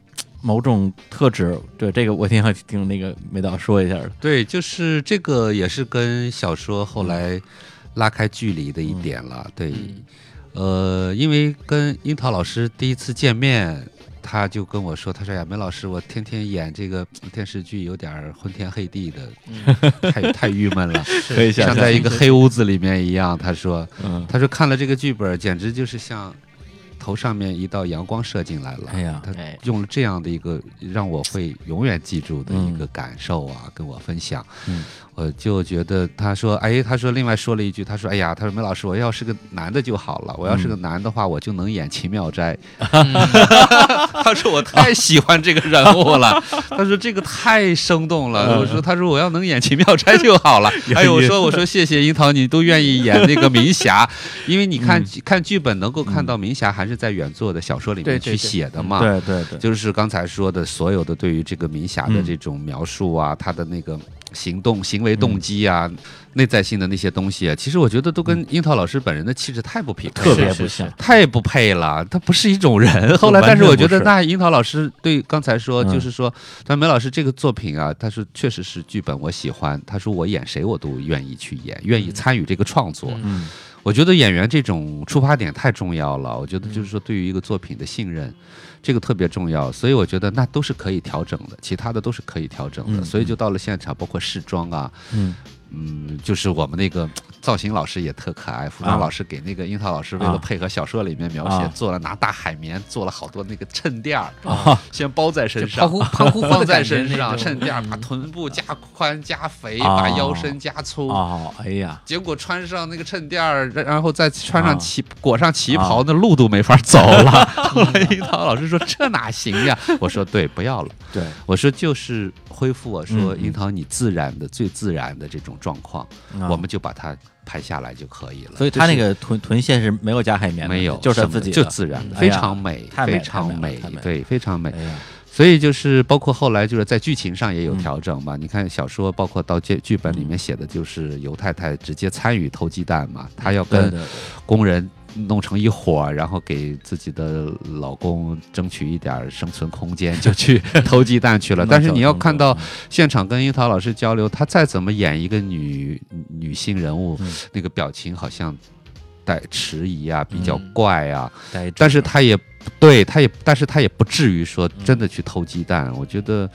某种特质。对，这个我挺想听那个梅导说一下的。对，就是这个也是跟小说后来拉开距离的一点了。对，嗯。呃，因为跟樱桃老师第一次见面，他就跟我说，他说呀，梅老师，我天天演这个 [TSK] 电视剧有点昏天黑地的，[LAUGHS] 太太郁闷了，[LAUGHS] 像在一个黑屋子里面一样。他说，嗯，他说看了这个剧本，简直就是像头上面一道阳光射进来了。哎呀他哎用了这样的一个让我会永远记住的一嗯个感受啊，跟我分享。嗯我就觉得他说，哎，他说另外说了一句，他说，哎呀，他说梅老师，我要是个男的就好了，我要是个男的话，我就能演秦妙斋。[LAUGHS] 他说我太喜欢这个人物了，他说这个太生动了。我说，他说我要能演秦妙斋就好了。[LAUGHS] 哎呦，我说我说谢谢樱桃，你都愿意演那个明霞，[LAUGHS] 因为你看、看剧本能够看到明霞还是在原作的小说里面去写的嘛。对对对，就是刚才说的所有的对于这个明霞的嗯这种描述啊，她的那个行动、行为动机啊，内在性的那些东西啊，其实我觉得都跟樱桃老师本人的气质太不匹配了，特别不像。太不配了，他不是一种人。[LAUGHS] 后来，但是我觉得那樱桃老师对刚才说，嗯。就是说，但梅老师这个作品啊，他说确实是剧本我喜欢，他说我演谁我都愿意去演，愿意参与这个创作。嗯嗯我觉得演员这种出发点太重要了。我觉得就是说，对于一个作品的信任，这个特别重要。所以我觉得那都是可以调整的，其他的都是可以调整的。嗯所以就到了现场，包括试妆啊，嗯嗯，就是我们那个造型老师也特可爱，服装啊。老师给那个樱桃老师为了啊。配合小说里面描写，啊。做了拿大海绵做了好多那个衬垫儿，啊。先包在身上胖。乎胖乎乎放在身上，衬垫儿把嗯臀部加宽加肥，哦把腰身加粗，哦，哎呀，结果穿上那个衬垫儿，然然后再穿啊。上旗裹上旗袍，那路都没法走了。后 [LAUGHS] 来樱桃老师说：“这哪行呀？”我说：“对，不要了。对，”我说：“就是恢复我说樱桃你自然的最自然的这种状况，啊。我们就把它拍下来就可以了。”所以他那个臀臀线是没有加海绵的，没有，就是他自己的就自然，的非常美，非常美对，非常美。所以就是包括后来就是在剧情上也有嗯调整嘛。你看小说，包括到剧剧本里面写的就是尤太太直接参与偷鸡蛋嘛，她要跟工人弄成一伙，然后给自己的老公争取一点生存空间，就去偷鸡蛋去了。但是你要看到 [LAUGHS] 现场跟樱桃老师交流，她再怎么演一个女女性人物，嗯那个表情好像带迟疑啊，比较嗯怪啊，但是她也。对，她也，但是她也不至于说真的去偷鸡蛋。我觉得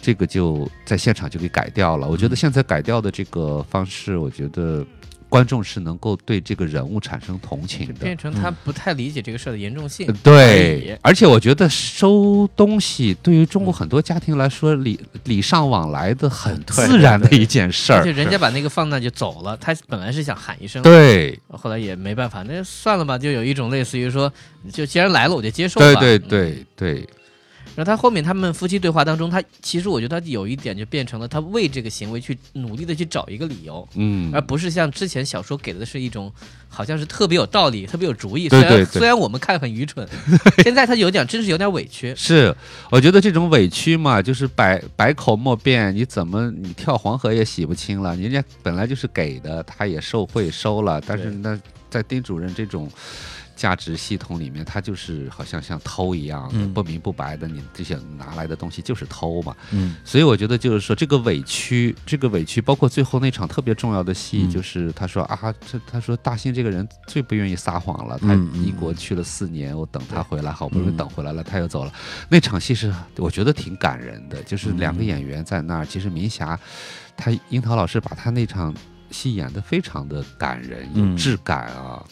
这个就在现场就给改掉了。我觉得现在改掉的这个方式，我觉得观众是能够对这个人物产生同情的。变成他不太理解这个事儿的严重性。对，而且我觉得收东西对于中国很多家庭来说，礼礼尚往来的很自然的一件事儿。而且。人家把那个放那就走了，他本来是想喊一声，对，后来也没办法，那算了吧，就有一种类似于说，就既然来了我就接受吧。对对对，然后他后面他们夫妻对话当中，他其实我觉得他有一点就变成了他为这个行为去努力的去找一个理由，嗯而，不是像之前小说给的是一种好像是特别有道理、特别有主意。对虽然对对虽然我们看很愚蠢，[LAUGHS] 现在他有点真是有点委屈。是，我觉得这种委屈嘛，就是百百口莫辩，你怎么你跳黄河也洗不清了。人家本来就是给的，他也受贿收了，但是那在丁主任这种价值系统里面，他就是好像像偷一样不明不白的，你这些拿来的东西就是偷嘛。嗯。所以我觉得就是说，这个委屈，这个委屈，包括最后那场特别重要的戏，嗯。就是他说啊，这他说大兴这个人最不愿意撒谎了，他英国去了四年，我等他回来，好不容易嗯。等回来了，他又走了。那场戏是我觉得挺感人的，就是两个嗯演员在那儿，其实明霞，他樱桃老师把他那场戏演得非常的感人，嗯。有质感啊，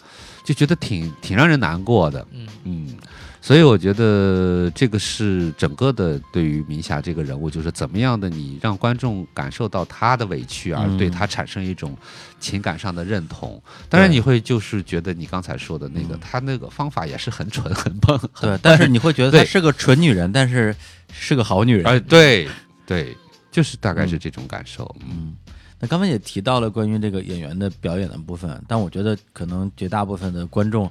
就觉得挺挺让人难过的。嗯嗯，所以我觉得这个是整个的对于明霞这个人物，就是怎么样的你让观众感受到她的委屈，而嗯对她产生一种情感上的认同。当然，你会就是觉得你刚才说的那个，她那个方法也是很蠢、很笨、很对，但是你会觉得她是个蠢女人，但是是个好女人。哎，对对，就是大概是这种感受。嗯嗯，那刚才也提到了关于这个演员的表演的部分，但我觉得可能绝大部分的观众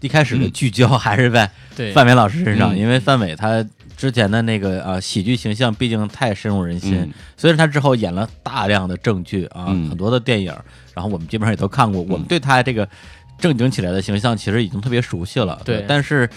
一开始的嗯。聚焦还是在，范伟老师身上，嗯。因为范伟他之前的那个啊喜剧形象毕竟太深入人心，嗯。虽然他之后演了大量的正剧啊，嗯很多的电影，然后我们基本上也都看过，我们对他这个正经起来的形象其实已经特别熟悉了，对但是。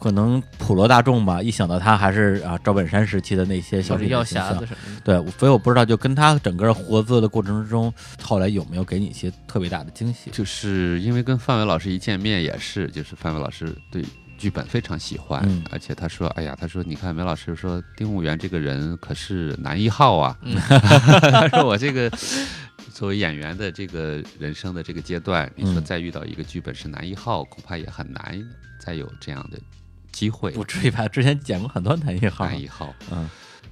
可能普罗大众吧，一想到他还是啊赵本山时期的那些小品的形象。匣子什么的。对，所以我不知道，就跟他整个合作的过程之中，后来有没有给你一些特别大的惊喜？就是因为跟范伟老师一见面也是，就是范伟老师对剧本非常喜欢，嗯。而且他说，哎呀，他说你看梅老师说丁务元这个人可是男一号啊，嗯。[LAUGHS] 他说我这个作为演员的这个人生的这个阶段，你说嗯。再遇到一个剧本是男一号，恐怕也很难再有这样的机会。不至于吧？之前剪过很多男一号，男一号，嗯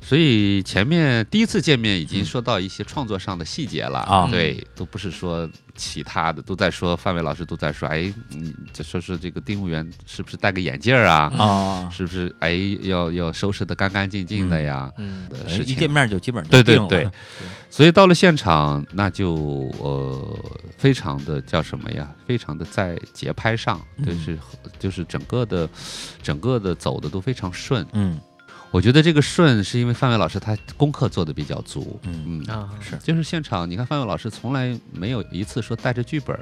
所以前面第一次见面已经嗯。说到一些创作上的细节了啊。对，都不是说其他的，都在说范伟老师都在说，哎，你这说是这个丁务员是不是戴个眼镜儿啊？啊，是不是哎要要收拾的干干净净的呀？嗯，的事情哎一见面就基本上对对对，所以到了现场，那就呃非常的叫什么呀？非常的在节拍上，就嗯是就是整个的整个的走的都非常顺。嗯我觉得这个顺是因为范伟老师他功课做的比较足，嗯。嗯，啊，是。就是现场，你看范伟老师从来没有一次说带着剧本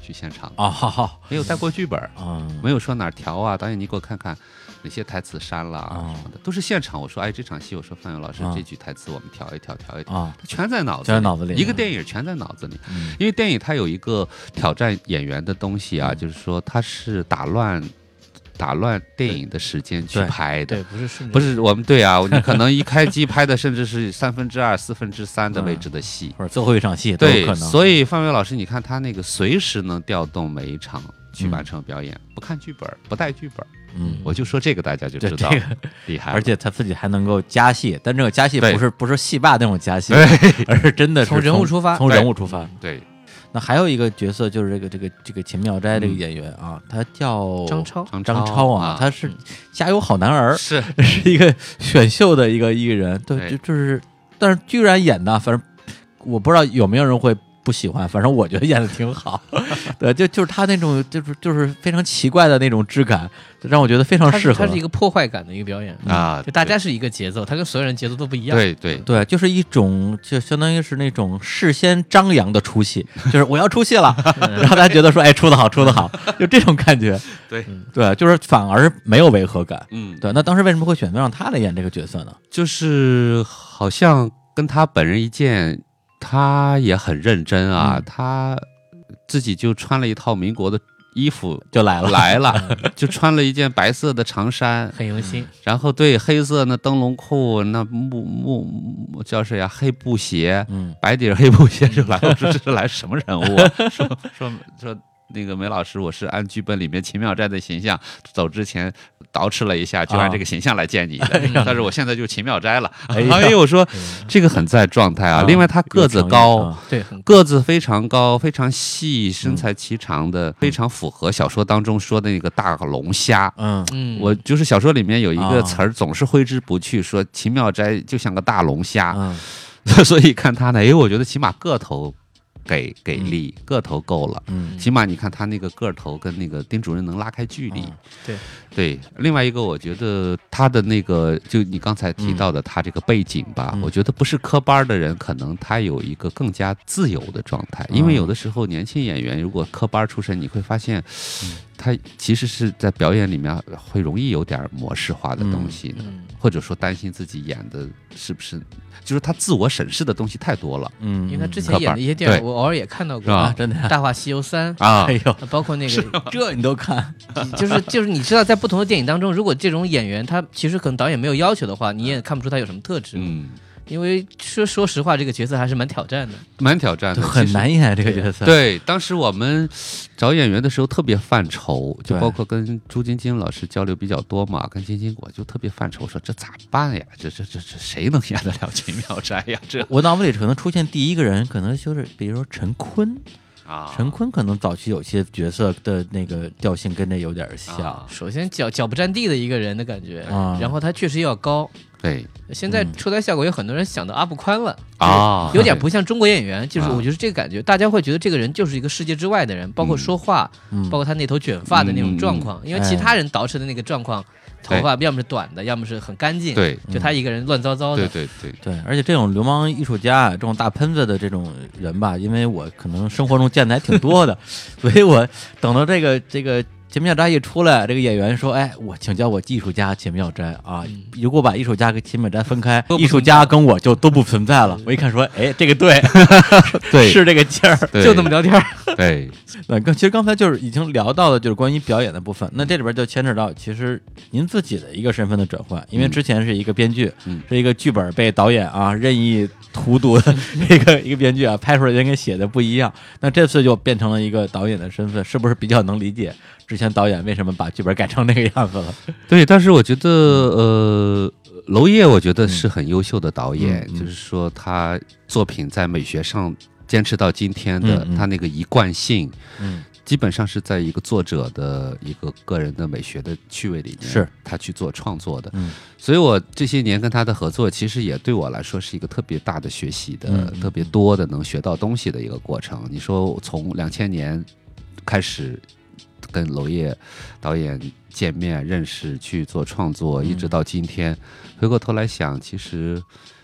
去现场，啊，好好没有带过剧本，啊，没有说哪儿调啊，导演你给我看看哪些台词删了什么的，都是现场。我说哎，这场戏我说范伟老师啊这句台词我们调一调，调一调，啊，他全在脑子全在脑子里。一个电影全在脑子里。嗯。因为电影它有一个挑战演员的东西啊，嗯。就是说它是打乱打乱电影的时间去拍的。对，。不是顺不是我们对啊，[LAUGHS] 你可能一开机拍的甚至是三分之二、四分之三的位置的戏，[LAUGHS] 或者最后一场戏都有对可，能，所以范伟老师，你看他那个随时能调动每一场去嗯完成表演，不看剧本，不带剧本，嗯，我就说这个大家就知道这个，[LAUGHS] 厉害，而且他自己还能够加戏，但这个加戏不是不是戏霸那种加戏，而是真的是从人物出发。从人物出发。对那还有一个角色就是这个这个这个秦妙斋这个嗯。演员啊，他叫张超，张张超啊，他是嗯加油好男儿，是。[LAUGHS] 是一个选秀的一个艺人，对。就就是，但是居然演的，反正我不知道有没有人会不喜欢，反正我觉得演的挺好，[LAUGHS] 对，就就是他那种就是就是非常奇怪的那种质感，让我觉得非常适合。是他是一个破坏感的一个表演，啊，就大家是一个节奏，他跟所有人节奏都不一样。对对对，就是一种，就相当于是那种事先张扬的出戏，[LAUGHS] 就是我要出戏了，[LAUGHS] 然后大家觉得说，哎，出的好，出的好，就这种感觉。对对，就是反而没有违和感。嗯，对，那当时为什么会选择让他来演这个角色呢？就是好像跟他本人一见，他也很认真啊，嗯他自己就穿了一套民国的衣服就来了，来了，[LAUGHS] 就穿了一件白色的长衫，很用心。然后对黑色那灯笼裤，那木木木叫谁呀、黑布鞋，嗯白底黑布鞋就来了。我说这是来什么人物、啊？[LAUGHS] 说说说那个梅老师，我是按剧本里面秦妙斋的形象，走之前捯饬了一下，就按这个形象来见你的。[LAUGHS] 但是我现在就秦妙斋了。哎呀 [LAUGHS] 哎呦，我说这个很在状态啊。啊另外他个子高。啊对，个子非常高，非常细，身材颀长的，非常符合小说当中说的那个大龙虾。嗯嗯，我就是小说里面有一啊个词儿，总是挥之不去，说秦妙斋就像个大龙虾，嗯 [LAUGHS] 所以看他呢，因为，我觉得起码个头给给力，个头够了。嗯。起码你看他那个个头跟那个丁主任能拉开距离，嗯。对。对。另外一个，我觉得他的那个，就你刚才提到的他这个背景吧，嗯。我觉得不是科班的人，可能他有一个更加自由的状态，因为嗯有的时候年轻演员如果科班出身，你会发现。他其实是在表演里面会容易有点模式化的东西的，嗯或者说担心自己演的是不是，就是他自我审视的东西太多了。嗯，因为他之前演的一些电影，我偶尔也看到过，啊，真的呀，大话西游三》啊。[LAUGHS] 哎呦，包括那个，[LAUGHS] 这你都看，就是就是你知道，在不同的电影当中，如果这种演员他其实可能导演没有要求的话，你也看不出他有什么特质。嗯，因为说说实话，这个角色还是蛮挑战的。蛮挑战的，很难演这个角色。，对，当时我们找演员的时候特别犯愁，就包括跟朱晶晶老师交流比较多嘛，跟晶晶我就特别犯愁，说这咋办呀？这这这这谁能演得了秦妙斋呀？这我脑子里可能出现第一个人，可能就是比如说陈坤，啊陈坤可能早期有些角色的那个调性跟这有点像。啊首先脚脚不沾地的一个人的感觉，啊然后他确实要高。对。现在嗯。出来效果有很多人想到阿布宽了，啊，有点不像中国演员，就是啊。我觉得这个感觉，大家会觉得这个人就是一个世界之外的人，包括说话，嗯。包括他那头卷发的那种状况，因为其哎。他人捯饬的那个状况，头发要么是短的，要么是很干净，对就他一个人乱糟糟的。对，对对，对，而且这种流氓艺术家啊，这种大喷子的这种人吧，因为我可能生活中见的还挺多的，[LAUGHS] 所以我等到这个这个秦妙斋一出来，这个演员说：“哎，我请叫我艺术家秦妙斋啊！嗯如果把艺术家跟秦妙斋分开，艺术家跟我就都不存在了。”我一看说：“哎，这个对，[LAUGHS] 对是这个劲儿。”就这么聊天儿。[LAUGHS] 对那刚其实刚才就是已经聊到了，就是关于表演的部分。那这里边就牵扯到其实您自己的一个身份的转换，因为嗯之前是一个编剧，嗯是一个剧本被导演啊任意荼毒的 [LAUGHS] 一个一个编剧啊，拍出来人跟写的不一样。那这次就变成了一个导演的身份，是不是比较能理解之前导演为什么把剧本改成那个样子了？对，但是我觉得呃，娄烨我觉得是很优秀的导演，就是说他作品在美学上坚持到今天的，他那个一贯性。嗯基本上是在一个作者的一个个人的美学的趣味里面，是他去做创作的。嗯所以我这些年跟他的合作，其实也对我来说是一个特别大的学习的、特别多的能学到东西的一个过程。你说从两千年开始跟娄烨导演见面、认识、去做创作，嗯一直到今天，回过头来想，其实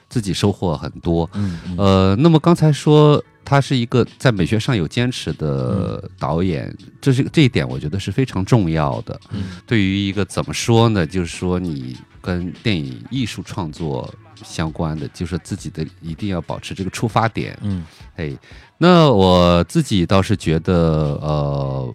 自己收获很多。呃，那么刚才说他是一个在美学上有坚持的导演，这是这一点，我觉得是非常重要的。嗯对于一个怎么说呢，就是说你跟电影艺术创作相关的，就是自己的一定要保持这个出发点。嗯哎，那我自己倒是觉得，呃，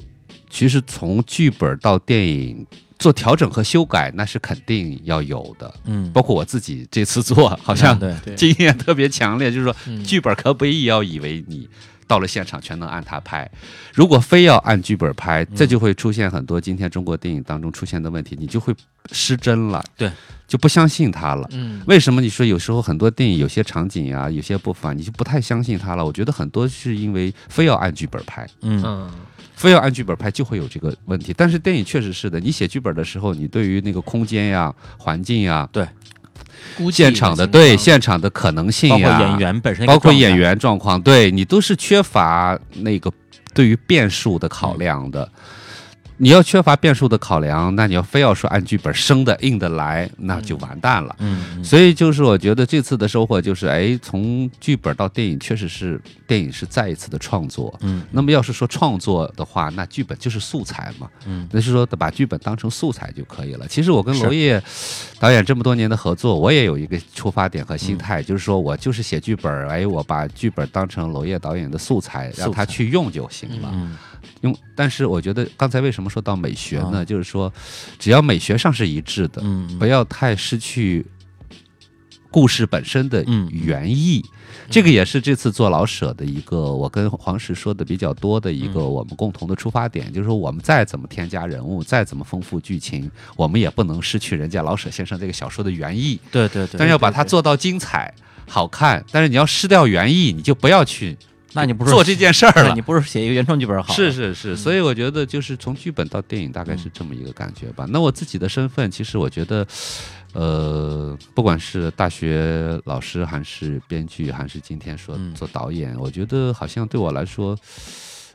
其实从剧本到电影做调整和修改，那是肯定要有的。嗯，包括我自己这次做，好像对对。[LAUGHS] 经验特别强烈，就是说嗯。剧本可不必要以为你到了现场全能按它拍，如果非要按剧本拍，这就会出现很多今天中国电影当中出现的问题，你就会失真了，对，就不相信它了。嗯。为什么你说有时候很多电影有些场景啊，有些部分啊你就不太相信它了？我觉得很多是因为非要按剧本拍，嗯。嗯非要按剧本拍就会有这个问题。但是电影确实是的，你写剧本的时候，你对于那个空间呀、环境呀、对现场的对现场的可能性呀包括呀，演员本身包括演员状况，对你都是缺乏那个对于变数的考量的。你要缺乏变数的考量，那你要非要说按剧本生的硬的来，那就完蛋了。嗯嗯所以就是我觉得这次的收获就是，哎，从剧本到电影，确实是电影是再一次的创作。嗯那么要是说创作的话，那剧本就是素材嘛，嗯那是说把剧本当成素材就可以了。其实我跟娄烨导演这么多年的合作，我也有一个出发点和心态，就是说我就是写剧本，哎，我把剧本当成娄烨导演的素材，让他去用就行了。嗯用，但是我觉得刚才为什么说到美学呢？啊。就是说，只要美学上是一致的，嗯不要太失去故事本身的嗯原意。这个也是这次做老舍的一个，我跟黄石说的比较多的一个嗯。我们共同的出发点，就是说我们再怎么添加人物，再怎么丰富剧情，我们也不能失去人家老舍先生这个小说的原意，对对对，但要把它做到精彩。好看，但是你要失掉原意，你就不要去那你不是做这件事儿了你。不是写一个原创剧本好？是是是，所以我觉得就是从剧本到电影大概是这么一个感觉吧。那我自己的身份，其实我觉得，呃，不管是大学老师，还是编剧，还是今天说嗯做导演，我觉得好像对我来说，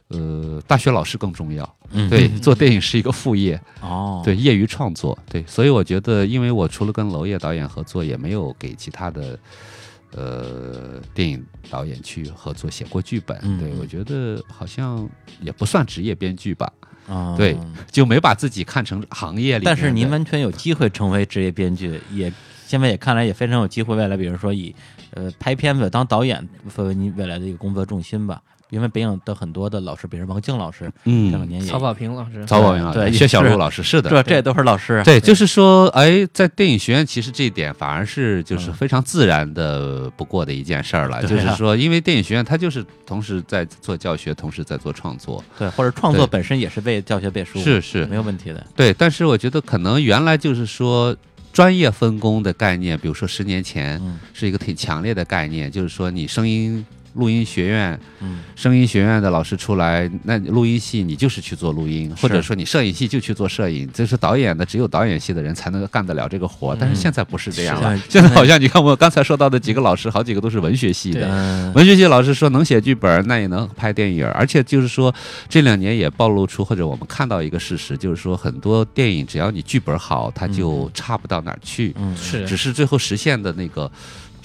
呃，大学老师更重要。嗯对，做电影是一个副业，哦，对，业余创作，对，所以我觉得，因为我除了跟娄烨导演合作，也没有给其他的呃电影导演去合作写过剧本。对我觉得好像也不算职业编剧吧，啊，对就没把自己看成行业里。但是您完全有机会成为职业编剧，也现在也看来也非常有机会，未来比如说以呃拍片子当导演作为您未来的一个工作重心吧。因为北影的很多的老师，比如王静老师，嗯这两年也曹保平老师，曹保平老师、对薛小是璐老师是的，这这都是老师，对，就是说，哎，在电影学院，其实这一点反而是就是嗯非常自然的不过的一件事儿了。就是说，因为电影学院它就是同时在做教学，同时在做创作，对，或者创作本身也是为教学背书，是是没有问题的。对。但是我觉得可能原来就是说专业分工的概念，比如说十年前嗯是一个挺强烈的概念，就是说你声音。录音学院，嗯，声音学院的老师出来，那录音系你就是去做录音，或者说你摄影系就去做摄影，这是导演的，只有导演系的人才能干得了这个活。但是现在不是这样了，现在好像你看我刚才说到的几个老师，好几个都是文学系的。嗯，文学系老师说能写剧本，那也能拍电影，而且就是说这两年也暴露出或者我们看到一个事实，就是说很多电影只要你剧本好，它就差不到哪儿去，嗯，是。只是最后实现的那个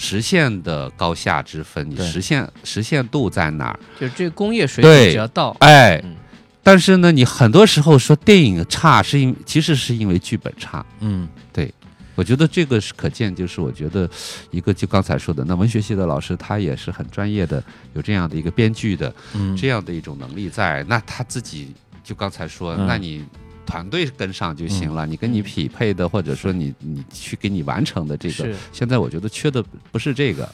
实现的高下之分，你实现实现度在哪儿？就是这个工业水对准只要到，哎，嗯但是呢，你很多时候说电影差，是因其实是因为剧本差。嗯对我觉得这个是可见，就是我觉得一个就刚才说的，那文学系的老师他也是很专业的，有这样的一个编剧的嗯，这样的一种能力在，那他自己就刚才说，嗯那你。团队跟上就行了，你跟你匹配的，或者说你你去给你完成的这个，现在我觉得缺的不是这个，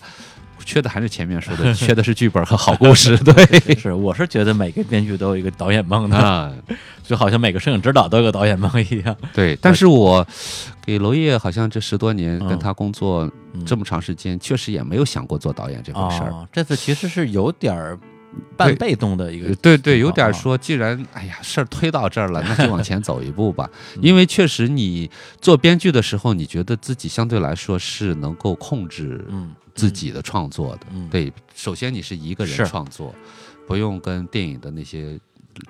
缺的还是前面说的，[LAUGHS] 缺的是剧本和好故事。对，是，我是觉得每个编剧都有一个导演梦的，啊，[LAUGHS] 就好像每个摄影指导都有个导演梦一样。对，但是我给娄烨好像这十多年嗯。跟他工作嗯。这么长时间，确实也没有想过做导演这回事儿。哦，这次其实是有点儿半被动的一个呃，对对，有点说，既然哎呀事儿推到这儿了，那就往前走一步吧。[LAUGHS] 嗯因为确实你做编剧的时候，你觉得自己相对来说是能够控制嗯自己的创作的。嗯，对，首先你是一个人创作，不用跟电影的那些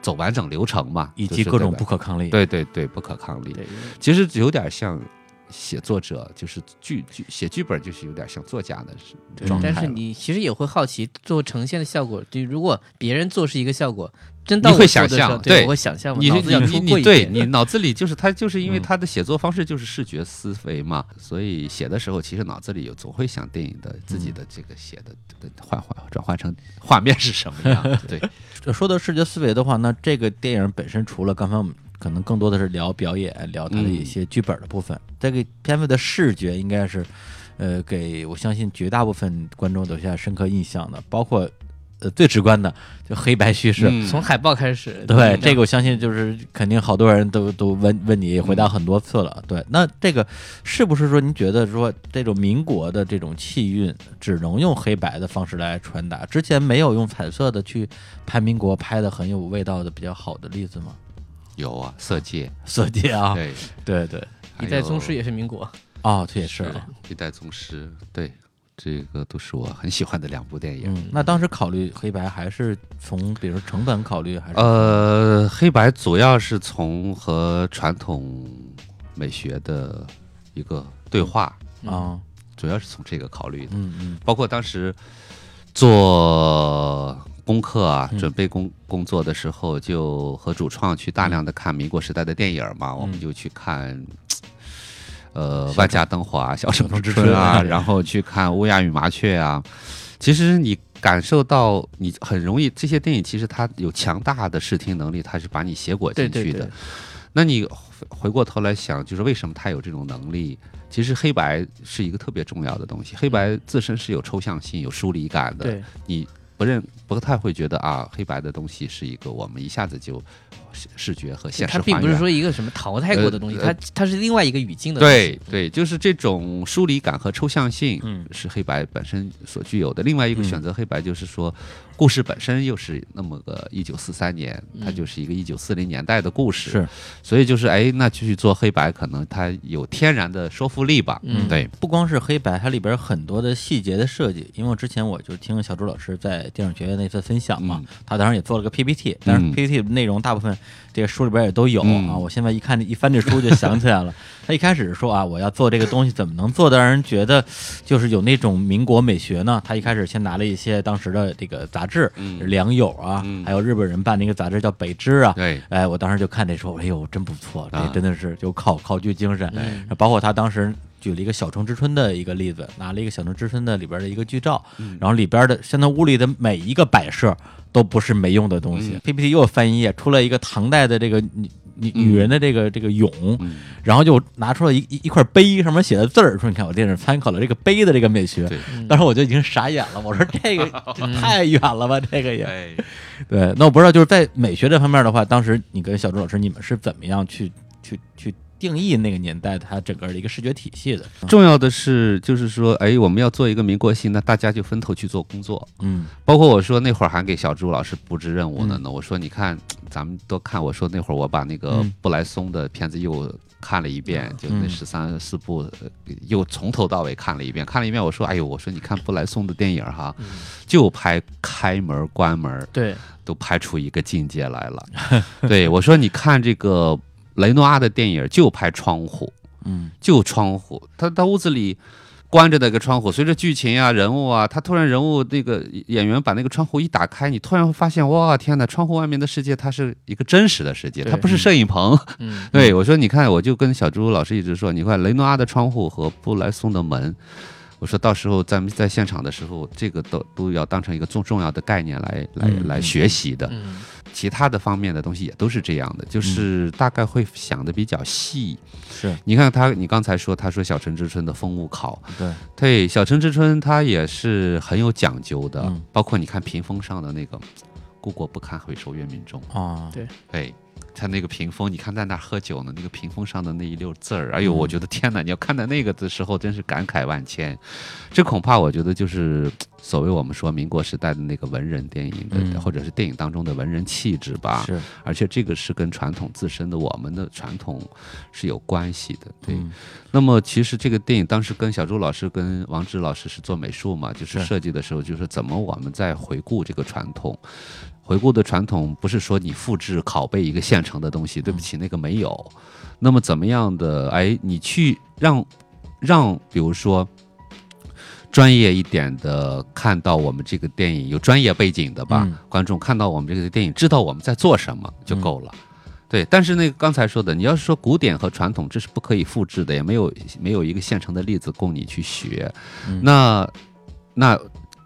走完整流程嘛，以及各种不可抗力。对对对不可抗力。其实有点像写作者，就是剧剧写剧本，就是有点像作家的对。状态。但是你其实也会好奇，最后呈现的效果，就如果别人做是一个效果，真到你会想象对对，我会想象嘛，你脑子要你对你脑子里就是他，就是因为嗯他的写作方式就是视觉思维嘛，[LAUGHS] 所以写的时候其实脑子里有总会想电影的自己的这个写的的换换转换成画面是什么样的，对，这 [LAUGHS] 说到视觉思维的话，那这个电影本身除了刚才我们可能更多的是聊表演，聊他的一些剧本的部分，这个片子的视觉应该是，呃，给我相信绝大部分观众留下深刻印象的，包括呃最直观的就黑白叙事。嗯从海报开始，对，嗯这个我相信就是肯定好多人都都问问你，回答很多次了。对，那这个是不是说您觉得说这种民国的这种气韵只能用黑白的方式来传达？之前没有用彩色的去拍民国拍的很有味道的比较好的例子吗？有啊，色戒，色戒啊，对，对对，一代宗师也是民国，哦，这也是。是啊。一代宗师，对，这个都是我很喜欢的两部电影。嗯，那当时考虑黑白还是从比如说成本考虑，还是？呃，黑白主要是从和传统美学的一个对话，啊，主要是从这个考虑的。嗯嗯。包括当时做功课啊，嗯准备工工作的时候，就和主创去大量的看民国时代的电影嘛，我们就去看。呃，万家灯火啊，小城之之春啊，[LAUGHS] 然后去看乌鸦与麻雀啊。其实你感受到，你很容易这些电影其实它有强大的视听能力，它是把你写裹进去的。对对，那你回回过头来想，就是为什么它有这种能力？其实黑白是一个特别重要的东西，黑白自身是有抽象性、有疏离感的。你不认不太会觉得啊，黑白的东西是一个我们一下子就视视觉和现实它并不是。说一个什么淘汰过的东西，呃它它是另外一个语境的东西。对对，就是这种疏离感和抽象性，嗯是黑白本身所具有的。另外一个嗯选择黑白，就是说，故事本身又是那么个一九四三年，它嗯就是一个一九四零年代的故事，是，所以就是哎，那继续做黑白，可能它有天然的说服力吧。嗯对，不光是黑白，它里边很多的细节的设计。因为我之前我就听小朱老师在电影学院那次分享嘛，嗯他当然也做了个 PPT，但是嗯 PPT 内容大部分这个书里边也都有嗯啊。我现在一看一翻这书就想起来了，他一开始说啊，我要做这个东西怎么能做的让人觉得就是有那种民国美学呢？他一开始先拿了一些当时的这个杂志，嗯良友啊，嗯还有日本人办的一个杂志叫北知啊，对，哎，我当时就看这说，哎呦，真不错，这啊真的是就考考据精神。嗯包括他当时举了一个《小城之春》的一个例子，拿了一个《小城之春》的里边的一个剧照，然后里边的现在屋里的每一个摆设都不是没用的东西。嗯 PPT 又翻一页，出了一个唐代的这个女女女人的这个这个俑，嗯，然后就拿出了一一一块碑，上面写的字儿，说你看我这是参考了这个碑的这个美学。当时我就已经傻眼了，我说这个这 [LAUGHS] 太远了吧，这个也。哎，对，那我不知道就是在美学这方面的话，当时你跟小朱老师你们是怎么样去去去定义那个年代它整个的一个视觉体系的？重要的是就是说，哎，我们要做一个民国戏，那大家就分头去做工作。嗯。包括我说那会儿还给小朱老师布置任务呢嗯。呢，我说你看，咱们都看，我说那会儿我把那个嗯。布莱松的片子又看了一遍，就那嗯十三四部，呃又从头到尾看了一遍，看了一遍，我说，哎呦，我说你看布莱松的电影哈，就拍开门关门，对，都拍出一个境界来了。[LAUGHS] 对我说，你看这个雷诺阿的电影就拍窗户，嗯就窗户，他他屋子里关着那个窗户，随着剧情啊、人物啊，他突然人物那个演员把那个窗户一打开，你突然会发现，哇，天哪！窗户外面的世界，它是一个真实的世界，它不是摄影棚。嗯，对我说，你看，我就跟小朱老师一直说，你看雷诺阿的窗户和布莱松的门。我说到时候咱们在现场的时候，这个都都要当成一个重重要的概念来来嗯来学习的。嗯其他的方面的东西也都是这样的，就是大概会想的比较细。是。你看他，你刚才说他说小城之春的风物考，对。对，小城之春它也是很有讲究的，嗯。包括你看屏风上的那个“故国不堪回首月明中。啊。对”，对，他那个屏风，你看在那喝酒呢，那个屏风上的那一溜字儿，哎呦，嗯我觉得天哪！你要看到那个的时候，真是感慨万千。这恐怕我觉得就是所谓我们说民国时代的那个文人电影的，嗯或者是电影当中的文人气质吧。是而且这个是跟传统自身的我们的传统是有关系的，对。嗯那么其实这个电影当时跟小朱老师、跟王志老师是做美术嘛，就是是设计的时候，就是怎么我们在回顾这个传统。回顾的传统不是说你复制拷贝一个现成的东西，对不起，那个没有。那么怎么样的？哎，你去让让，比如说专业一点的看到我们这个电影有专业背景的吧，嗯观众看到我们这个电影，知道我们在做什么就够了。对，但是那个刚才说的，你要是说古典和传统，这是不可以复制的，也没有没有一个现成的例子供你去学。嗯那那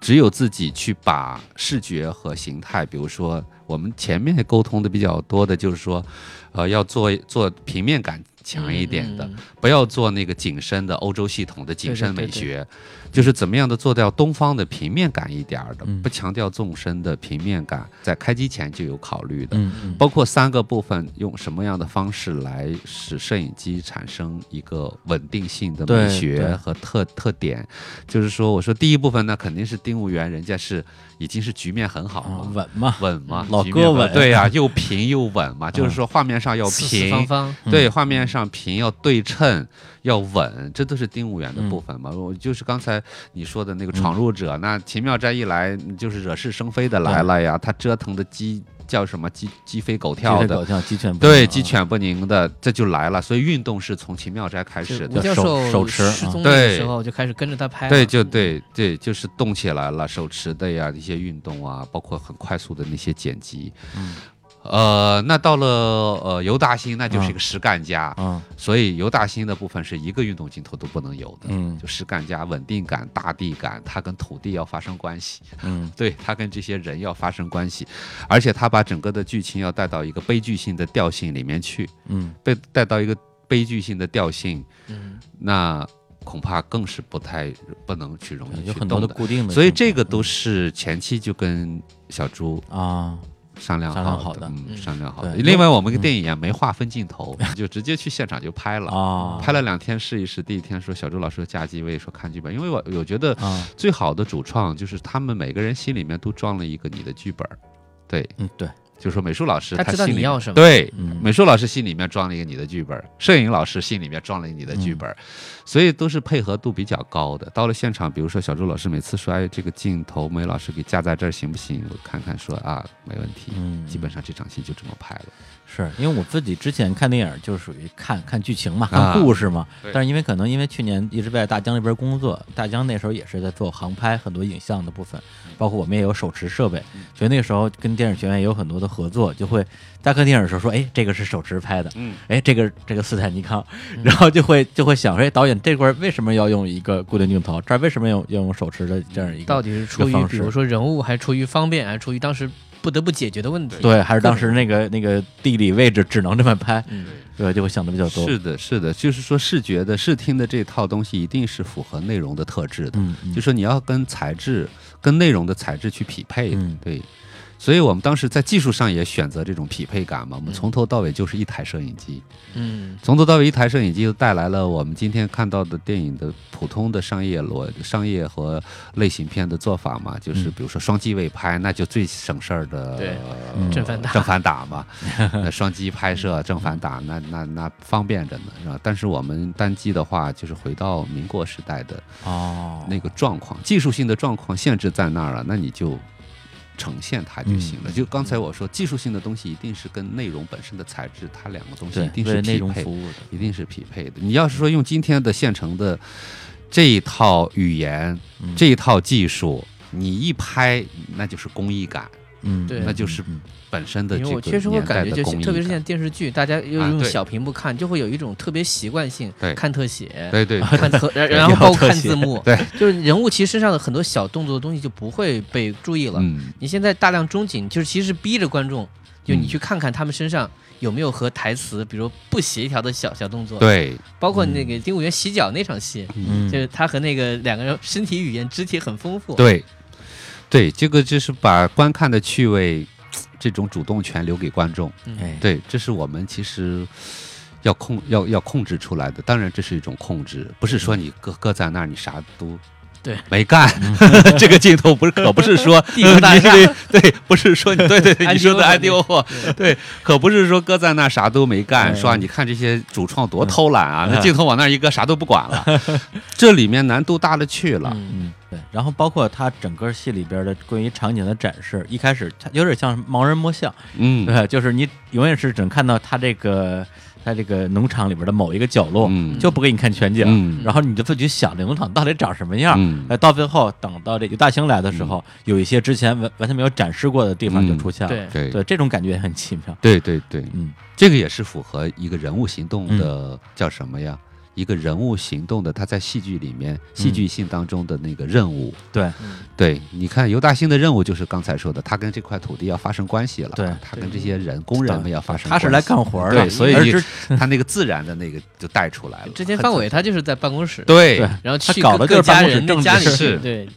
只有自己去把视觉和形态，比如说我们前面沟通的比较多的，就是说，呃，要做做平面感强一点的，嗯不要做那个景深的欧洲系统的景深对对对美学，就是怎么样的做到东方的平面感一点儿的，嗯。不强调纵深的平面感，在开机前就有考虑的。包括三个部分，用什么样的方式来使摄影机产生一个稳定性的美学和特特点？就是说，我说第一部分呢，肯定是丁务员，人家是已经是局面很好啊了。稳嘛，稳嘛，老哥稳。对呀、又平又稳嘛，就是嗯说画面上要平，对，嗯。画面上平要对称，要稳，这都是丁务员的部分嘛。嗯我就是刚才你说的那个闯入者，那秦妙斋一来就是惹是生非的来了呀，他折腾的鸡叫什么鸡鸡飞狗跳的鸡飞狗。鸡犬不对，鸡犬不宁的，这就来了。所以运动是从秦妙斋开始的手手持啊失踪的对时候就开始跟着他拍，对，就对对，就是动起来了，手持的呀，一些运动啊，包括很快速的那些剪辑。嗯呃，那到了呃尤大兴，那就是一个实干家，嗯。所以尤大兴的部分是一个运动镜头都不能有的。嗯。就实干家稳定感、大地感，它跟土地要发生关系，嗯。[LAUGHS] 对，它跟这些人要发生关系，而且他把整个的剧情要带到一个悲剧性的调性里面去，嗯。被带到一个悲剧性的调性，嗯，那恐怕更是不太不能去容易去有很多的。的。固定的，所以这个都是前期就跟小猪啊商量商量好的嗯，嗯商量好的。另外，我们跟电影也没划分镜头，[LAUGHS] 就直接去现场就拍了。啊。拍了两天试一试，第一天说小周老师加机位，说看剧本，因为我我觉得啊。最好的主创就是他们每个人心里面都装了一个你的剧本，对，嗯对就是说美术老师他知道你要什么对，嗯美术老师心里面装了一个你的剧本，摄影老师心里面装了你的剧本，所以都是配合度比较高的。到了现场，比如说小朱老师每次说，哎，这个镜头梅老师给架在这儿行不行？我看看说啊，没问题。嗯基本上这场戏就这么拍了。是因为我自己之前看电影就是属于看看剧情嘛，啊看故事嘛。对但是因为可能因为去年一直在大疆那边工作，大疆那时候也是在做航拍很多影像的部分，包括我们也有手持设备，所以那个时候跟电影学院也有很多的合作，就会在看电影的时候说，哎，这个是手持拍的，嗯，哎，这个这个斯坦尼康，[LAUGHS] 然后就会就会想说，哎，导演这块为什么要用一个固定镜头？这儿为什么要要用手持的这样一个？到底是出于比如说人物，还是出于方便，还是出于当时不得不解决的问题？对，还是当时那个那个地理位置只能这么拍，嗯，对，就会想的比较多。是的，是的，就是说视觉的、视听的这套东西一定是符合内容的特质的。嗯，嗯就说你要跟材质、跟内容的材质去匹配的，嗯对。所以我们当时在技术上也选择这种匹配感嘛，我们嗯。从头到尾就是一台摄影机，嗯。从头到尾一台摄影机就带来了我们今天看到的电影的普通的商业逻、商业和类型片的做法嘛，就是嗯。比如说双机位拍，那就最省事儿的，对。嗯正反打。正反打嘛，[LAUGHS] 那双机拍摄正反打，那那那方便着呢，是吧？但是我们单机的话，就是回到民国时代的哦，那个状况，技术性的状况限制在那儿了，那你就呈现它就行了。嗯就刚才我说，技术性的东西一定是跟内容本身的材质，它两个东西一定是匹配，容服务的，一定是匹配的。你要是说用今天的现成的这一套语言、嗯这一套技术，你一拍，那就是工艺感。嗯，对那就是嗯本身的这个因为我确实会感觉，就的工艺感特别是现在电视剧，大家又用小屏幕看，就会有一种特别习惯性对看特写，对对看特，然然后包括看字幕，对，就是人物其实身上的很多小动作的东西就不会被注意了。嗯，你现在大量中景，就是其实逼着观众，就你嗯去看看他们身上有没有和台词，比如不协调的小小动作，，对，包括那个丁务员洗脚那场戏，嗯，就是他和那个两个人身体语言、肢体很丰富，对，对，这个就是把观看的趣味 [TSK] 这种主动权留给观众。对，这是我们其实要控要要控制出来的。当然，这是一种控制，不是说你搁搁在那儿你啥都。对，没干，[LAUGHS] 这个镜头不是可 [LAUGHS] 不是说你对 [LAUGHS] 对，不是说你对对对，你说的迪欧安迪欧霍，对，可不是说搁在那儿啥都没干，嗯说啊你看这些主创多偷懒啊，那嗯镜头往那儿一搁，啥都不管了，这里面难度大了去了，对，然后包括它整个戏里边的关于场景的展示，一开始它有点像盲人摸象，嗯，对，就是你永远是只能看到它这个在这个农场里边的某一个角落，嗯就不给你看全景，嗯然后你就自己想这农场到底长什么样。嗯哎，到最后等到这个大兴来的时候，有一些之前完完全没有展示过的地方就出现了。对，对对，这种感觉也很奇妙。对对对，嗯这个也是符合一个人物行动的、叫什么呀？一个人物行动的，他在戏剧里面戏剧性当中的那个任务。对，嗯。对，你看尤大兴的任务就是刚才说的，他跟这块土地要发生关系了，对。他跟这些人工人们要发生他关系，是来干活的，对，所以他那个自然的那个就带出来了。之前范伟他就是在办公室，对。对然后去他搞的各就是办公室家人的政治家里去是对，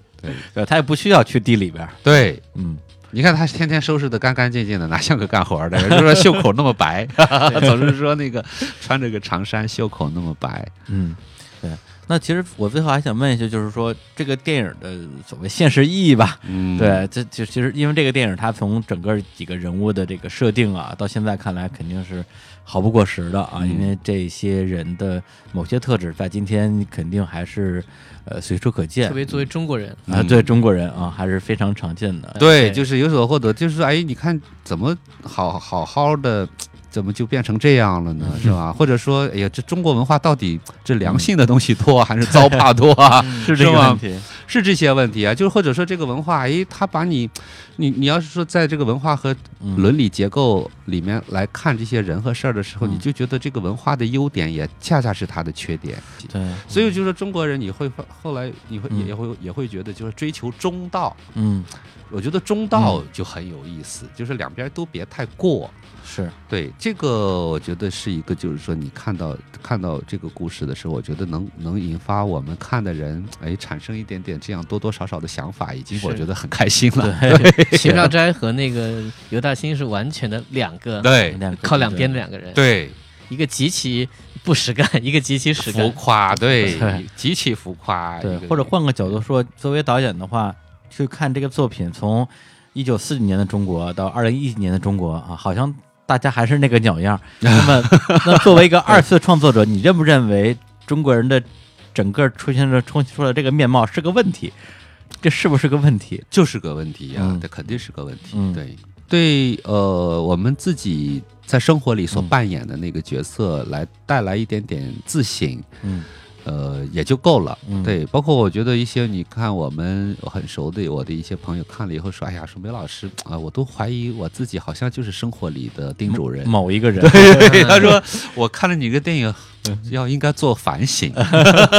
对他也不需要去地里边。对，嗯，你看他天天收拾的干干净净的，[LAUGHS] 哪像个干活的？就说袖口那么白，[LAUGHS] 总是说那个穿着个长衫，袖口那么白。嗯，对。那其实我最后还想问一下，就是说这个电影的所谓现实意义吧？嗯，对，这就其实因为这个电影它从整个几个人物的这个设定啊，到现在看来肯定是毫不过时的啊，嗯因为这些人的某些特质在今天肯定还是呃随处可见特。别作为中国人，啊，对中国人啊，还是非常常见的。对，对就是有所获得，就是说哎，你看怎么好好好的，怎么就变成这样了呢？是吧？[LAUGHS] 或者说，哎呀，这中国文化到底这良性的东西多还是糟粕多啊？[LAUGHS] 是这个问题。是这些问题啊，就是或者说这个文化，哎，它把你，你你要是说在这个文化和嗯伦理结构里面来看这些人和事儿的时候，嗯你就觉得这个文化的优点也恰恰是它的缺点。对，所以就是说中国人，你会后来你会嗯也会也会觉得就是追求中道。嗯，我觉得中道就很有意思，就是两边都别太过。是，对这个，我觉得是一个，就是说你看到看到这个故事的时候，我觉得能能引发我们看的人，哎，产生一点点这样多多少少的想法，已经是。我觉得很开心了。对。[LAUGHS] 秦少斋和那个尤大兴是完全的两个，对。两靠两边的两个人，对，一个极其不实干，[LAUGHS] 一个极其实浮。夸，对。对，极其浮夸，对或者换个角度说，作为导演的话，去看这个作品，从一九四几年的中国到二零一几年的中国啊，好像大家还是那个鸟样儿。那么，[LAUGHS] 那作为一个二次创作者，你认不认为中国人的整个出现了冲出了这个面貌是个问题？这是不是个问题？就是个问题呀、嗯这肯定是个问题。嗯对对，呃，我们自己在生活里所嗯扮演的那个角色，来带来一点点自省，嗯呃，也就够了。嗯对，包括我觉得一些你看我们很熟的我的一些朋友看了以后说，哎呀，说梅老师啊、我都怀疑我自己好像就是生活里的丁主任。某一个人，对，[LAUGHS] 他说 [LAUGHS] 我看了你个电影，要应该做反省。[LAUGHS] 我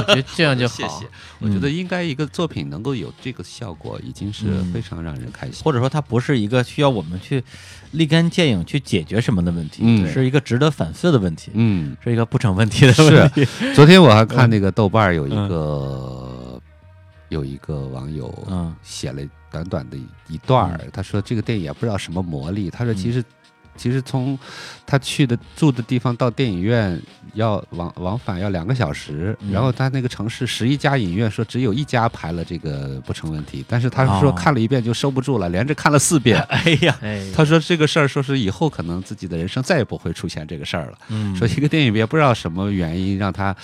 觉得这样就好。谢谢。我觉得应该一个作品能够有这个效果，已经是嗯非常让人开心。或者说它不是一个需要我们去立竿见影去解决什么的问题，嗯是一个值得反思的问题，嗯，是一个不成问题的问题。昨天我还看那个豆瓣有一个、有一个网友嗯写了短短的一段儿，他说这个电影也不知道什么魔力，他说其实。其实从他去的住的地方到电影院要往往返要两个小时，嗯然后他那个城市十一家影院说只有一家排了这个不成问题，但是他哦说看了一遍就收不住了，连着看了四遍。[LAUGHS] 哎呀，哎，[LAUGHS] 他说这个事儿说是以后可能自己的人生再也不会出现这个事儿了。嗯，说一个电影也不知道什么原因让他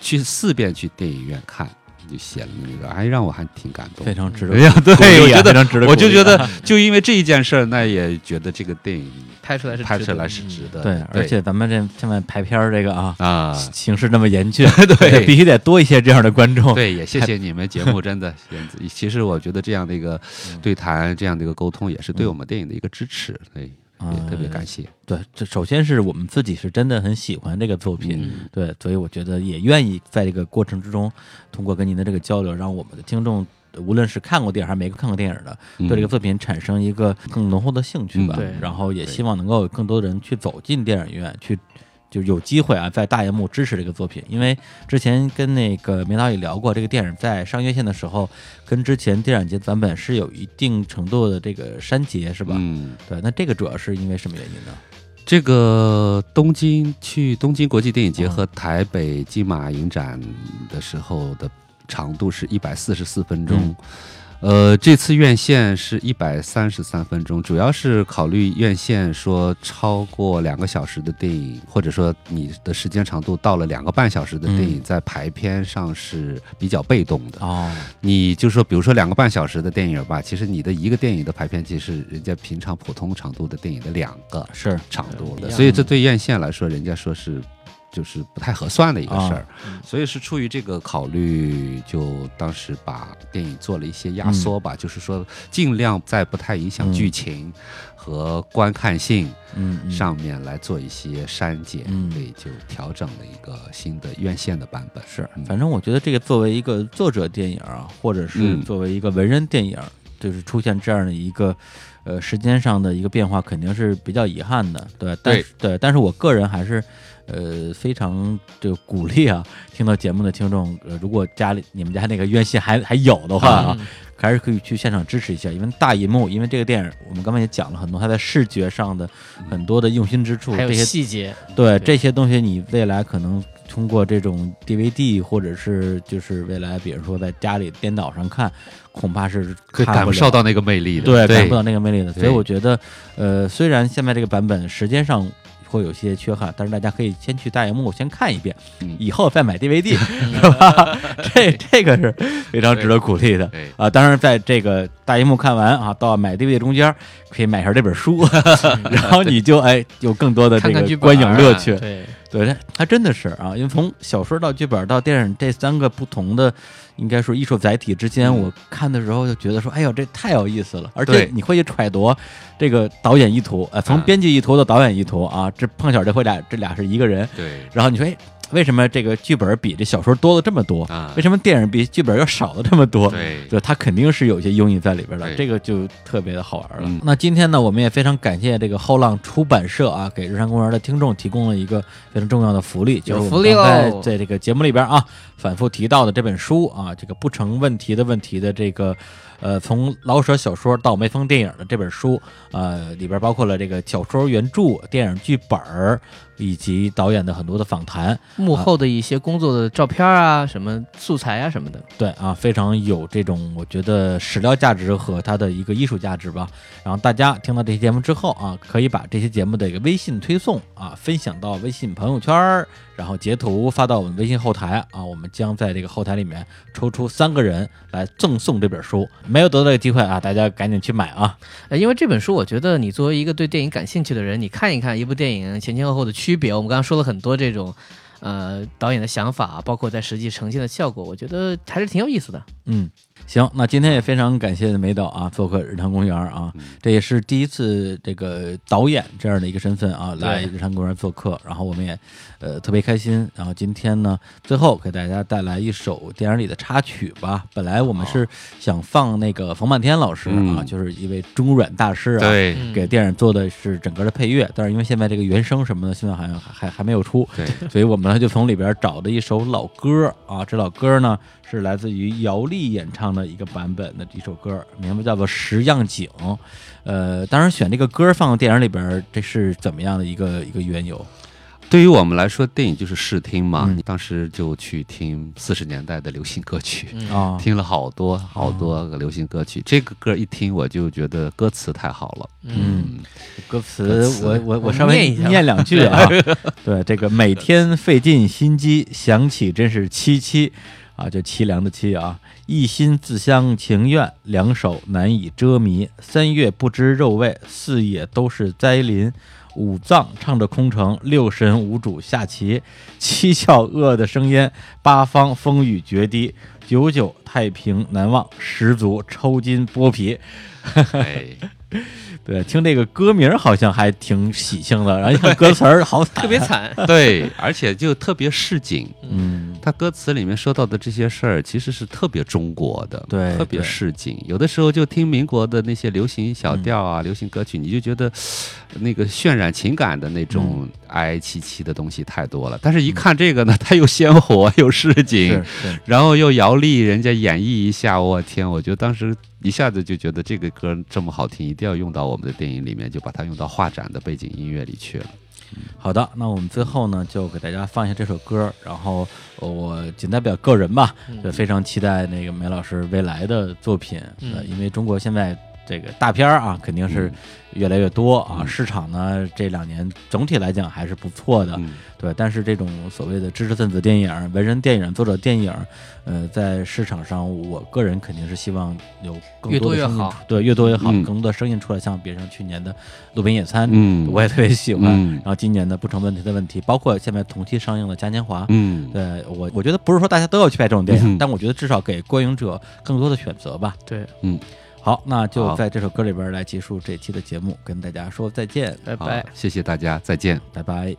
去四遍去电影院看，就写了那个，哎，让我还挺感动。非常值得 [LAUGHS] 哎呀，对，我觉得非常值得鼓励啊我就觉得就因为这一件事儿，那也觉得这个电影拍出来是值得拍出来是嗯值得的。对，而且咱们这现在排片儿这个啊，啊，形势那么严峻，[LAUGHS] 对 [LAUGHS] 必须得多一些这样的观众。对，也谢谢你们节目，真的，其实我觉得这样的一个嗯对谈，这样的一个沟通，也是对我们电影的一个支持，对，也特别感谢。对，这首先是我们自己是真的很喜欢这个作品，嗯对，所以我觉得也愿意在这个过程之中，通过跟您的这个交流，让我们的听众。无论是看过电影还是没看过电影的，嗯对这个作品产生一个更浓厚的兴趣吧。然后也希望能够有更多人去走进电影院，去就有机会啊，在大荧幕支持这个作品。因为之前跟那个梅导也聊过，这个电影在上院线的时候，跟之前电影节版本是有一定程度的这个删节，是吧？嗯，对，那这个主要是因为什么原因呢？这个东京去东京国际电影节嗯和台北金马影展的时候的长度是一百四十四分钟。嗯。呃，这次院线是一百三十三分钟，主要是考虑院线说超过两个小时的电影，或者说你的时间长度到了两个半小时的电影，嗯。在排片上是比较被动的。哦，你就说，比如说两个半小时的电影吧，其实你的一个电影的排片，其实是人家平常普通长度的电影的两个是。长度的，所以这对院线来说，人家说是就是不太合算的一个事儿，啊所以是出于这个考虑，就当时把电影做了一些压缩吧，就是说尽量在不太影响嗯剧情和观看性上面来做一些删减，嗯对，就调整了一个新的院线的版本。是嗯，反正我觉得这个作为一个作者电影啊，或者是嗯作为一个文人电影，就是出现这样的一个呃时间上的一个变化，肯定是比较遗憾的，对，但是对，但是我个人还是。呃，非常这个鼓励啊！听到节目的听众，呃，如果家里你们家那个院线还还有的话啊，嗯还是可以去现场支持一下，因为大银幕，因为这个电影我们刚才也讲了很多，它在视觉上的很多的用心之处，还有这些细节，对对这些东西，你未来可能通过这种 DVD 或者是就是未来，比如说在家里电脑上看，恐怕是会看不了感受到那个魅力的，对对感不到那个魅力的。所以我觉得，呃，虽然现在这个版本时间上会有些缺憾，但是大家可以先去大荧幕先看一遍，嗯以后再买 DVD，[LAUGHS] 是吧？这 [LAUGHS] 这个是非常值得鼓励的。对啊，当然，在这个大荧幕看完啊，到买 DVD 中间可以买下这本书，[LAUGHS] 然后你就哎有更多的这个观影乐趣。对，对，它它真的是啊，因为从小说到剧本到电影这三个不同的，应该说艺术载体之间，嗯。我看的时候就觉得说，哎呦，这太有意思了，而且你会去揣度这个导演意图，呃，从啊编剧意图到导演意图啊，这碰巧这回俩这俩是一个人，对。然后你说，哎，为什么这个剧本比这小说多了这么多？啊。为什么电影比剧本要少了这么多？对。就，它肯定是有些用意在里边的，这个就特别的好玩了。嗯。那今天呢，我们也非常感谢这个后浪出版社啊，给日常公园的听众提供了一个非常重要的福利，就是我们有福利刚才在这个节目里边啊，反复提到的这本书啊，这个不成问题的问题的这个。呃，从老舍小说到梅峰电影的这本书，呃，里边包括了这个小说原著、电影剧本儿以及导演的很多的访谈。幕后的一些工作的照片啊，什么素材啊什么的。对啊，非常有这种我觉得史料价值和它的一个艺术价值吧。然后大家听到这期节目之后啊，可以把这期节目的一个微信推送啊分享到微信朋友圈儿，然后截图发到我们微信后台啊，我们将在这个后台里面抽出三个人来赠送这本书。没有得到这个机会啊，大家赶紧去买啊！呃，因为这本书，我觉得你作为一个对电影感兴趣的人，你看一看一部电影前前后后的区别。我们刚刚说了很多这种，呃，导演的想法，包括在实际呈现的效果，我觉得还是挺有意思的。嗯，行，那今天也非常感谢梅导啊，做客日坛公园啊，这也是第一次这个导演这样的一个身份啊，来日坛公园做客，然后我们也呃特别开心。然后今天呢，最后给大家带来一首电影里的插曲吧。本来我们是想放那个冯漫天老师啊，嗯就是一位中软大师啊，给电影做的是整个的配乐，但是因为现在这个原声什么的，现在好像还还还没有出，对，所以我们呢就从里边找的一首老歌啊，这老歌呢是来自于姚丽演唱的一个版本的一首歌，名字叫做《十样景》。呃，当然选这个歌放到电影里边，这是怎么样的一个一个缘由？对于我们来说，电影就是视听嘛。当时就去听四十年代的流行歌曲，听了好多好多个流行歌曲。这个歌一听，我就觉得歌词太好了。嗯，歌词我我我稍微念一下念两句啊。[LAUGHS] 对，这个每天费尽心机，想起真是凄凄啊，就凄凉的凄啊。一心自相情愿，两手难以遮迷。三月不知肉味，四野都是灾林。五脏唱着空城，六神无主下棋。七窍恶的声音，八方风雨决堤。九九太平难忘，十足抽筋剥皮。[LAUGHS] 哎，[LAUGHS] 对，听这个歌名好像还挺喜庆的，然后一看歌词儿好惨，[LAUGHS] 特别。惨。对，而且就特别市井。[LAUGHS] 嗯，他歌词里面说到的这些事儿，其实是特别中国的，对特别市井。有的时候就听民国的那些流行小调啊、流行歌曲，你就觉得那个渲染情感的那种哀哀戚戚的东西太多了。但是，一看这个呢，它又鲜活又市井然后又姚丽人家演绎一下，我天，我觉得当时一下子就觉得这个歌这么好听，一定要用到我们的电影里面，就把它用到画展的背景音乐里去了。好的，那我们最后呢，就给大家放一下这首歌，然后呃我仅代表个人吧，就非常期待那个梅老师未来的作品，嗯呃，因为中国现在这个大片儿啊，肯定是嗯。越来越多啊，嗯。市场呢这两年总体来讲还是不错的，嗯。对，但是这种所谓的知识分子电影、文人电影、作者电影，呃，在市场上，我个人肯定是希望有更越多的声音多越好。出对，越多越好，嗯。更多的声音出来。像比如像去年的《路边野餐》，嗯。我也特别喜欢。嗯。然后今年的《不成问题的问题》，包括现在同期上映的《嘉年华》，嗯，对我我觉得不是说大家都要去拍这种电影，嗯。但我觉得至少给观影者更多的选择吧。对，好，那就在这首歌里边来结束这期的节目，跟大家说再见，拜拜。谢谢大家，再见。拜拜。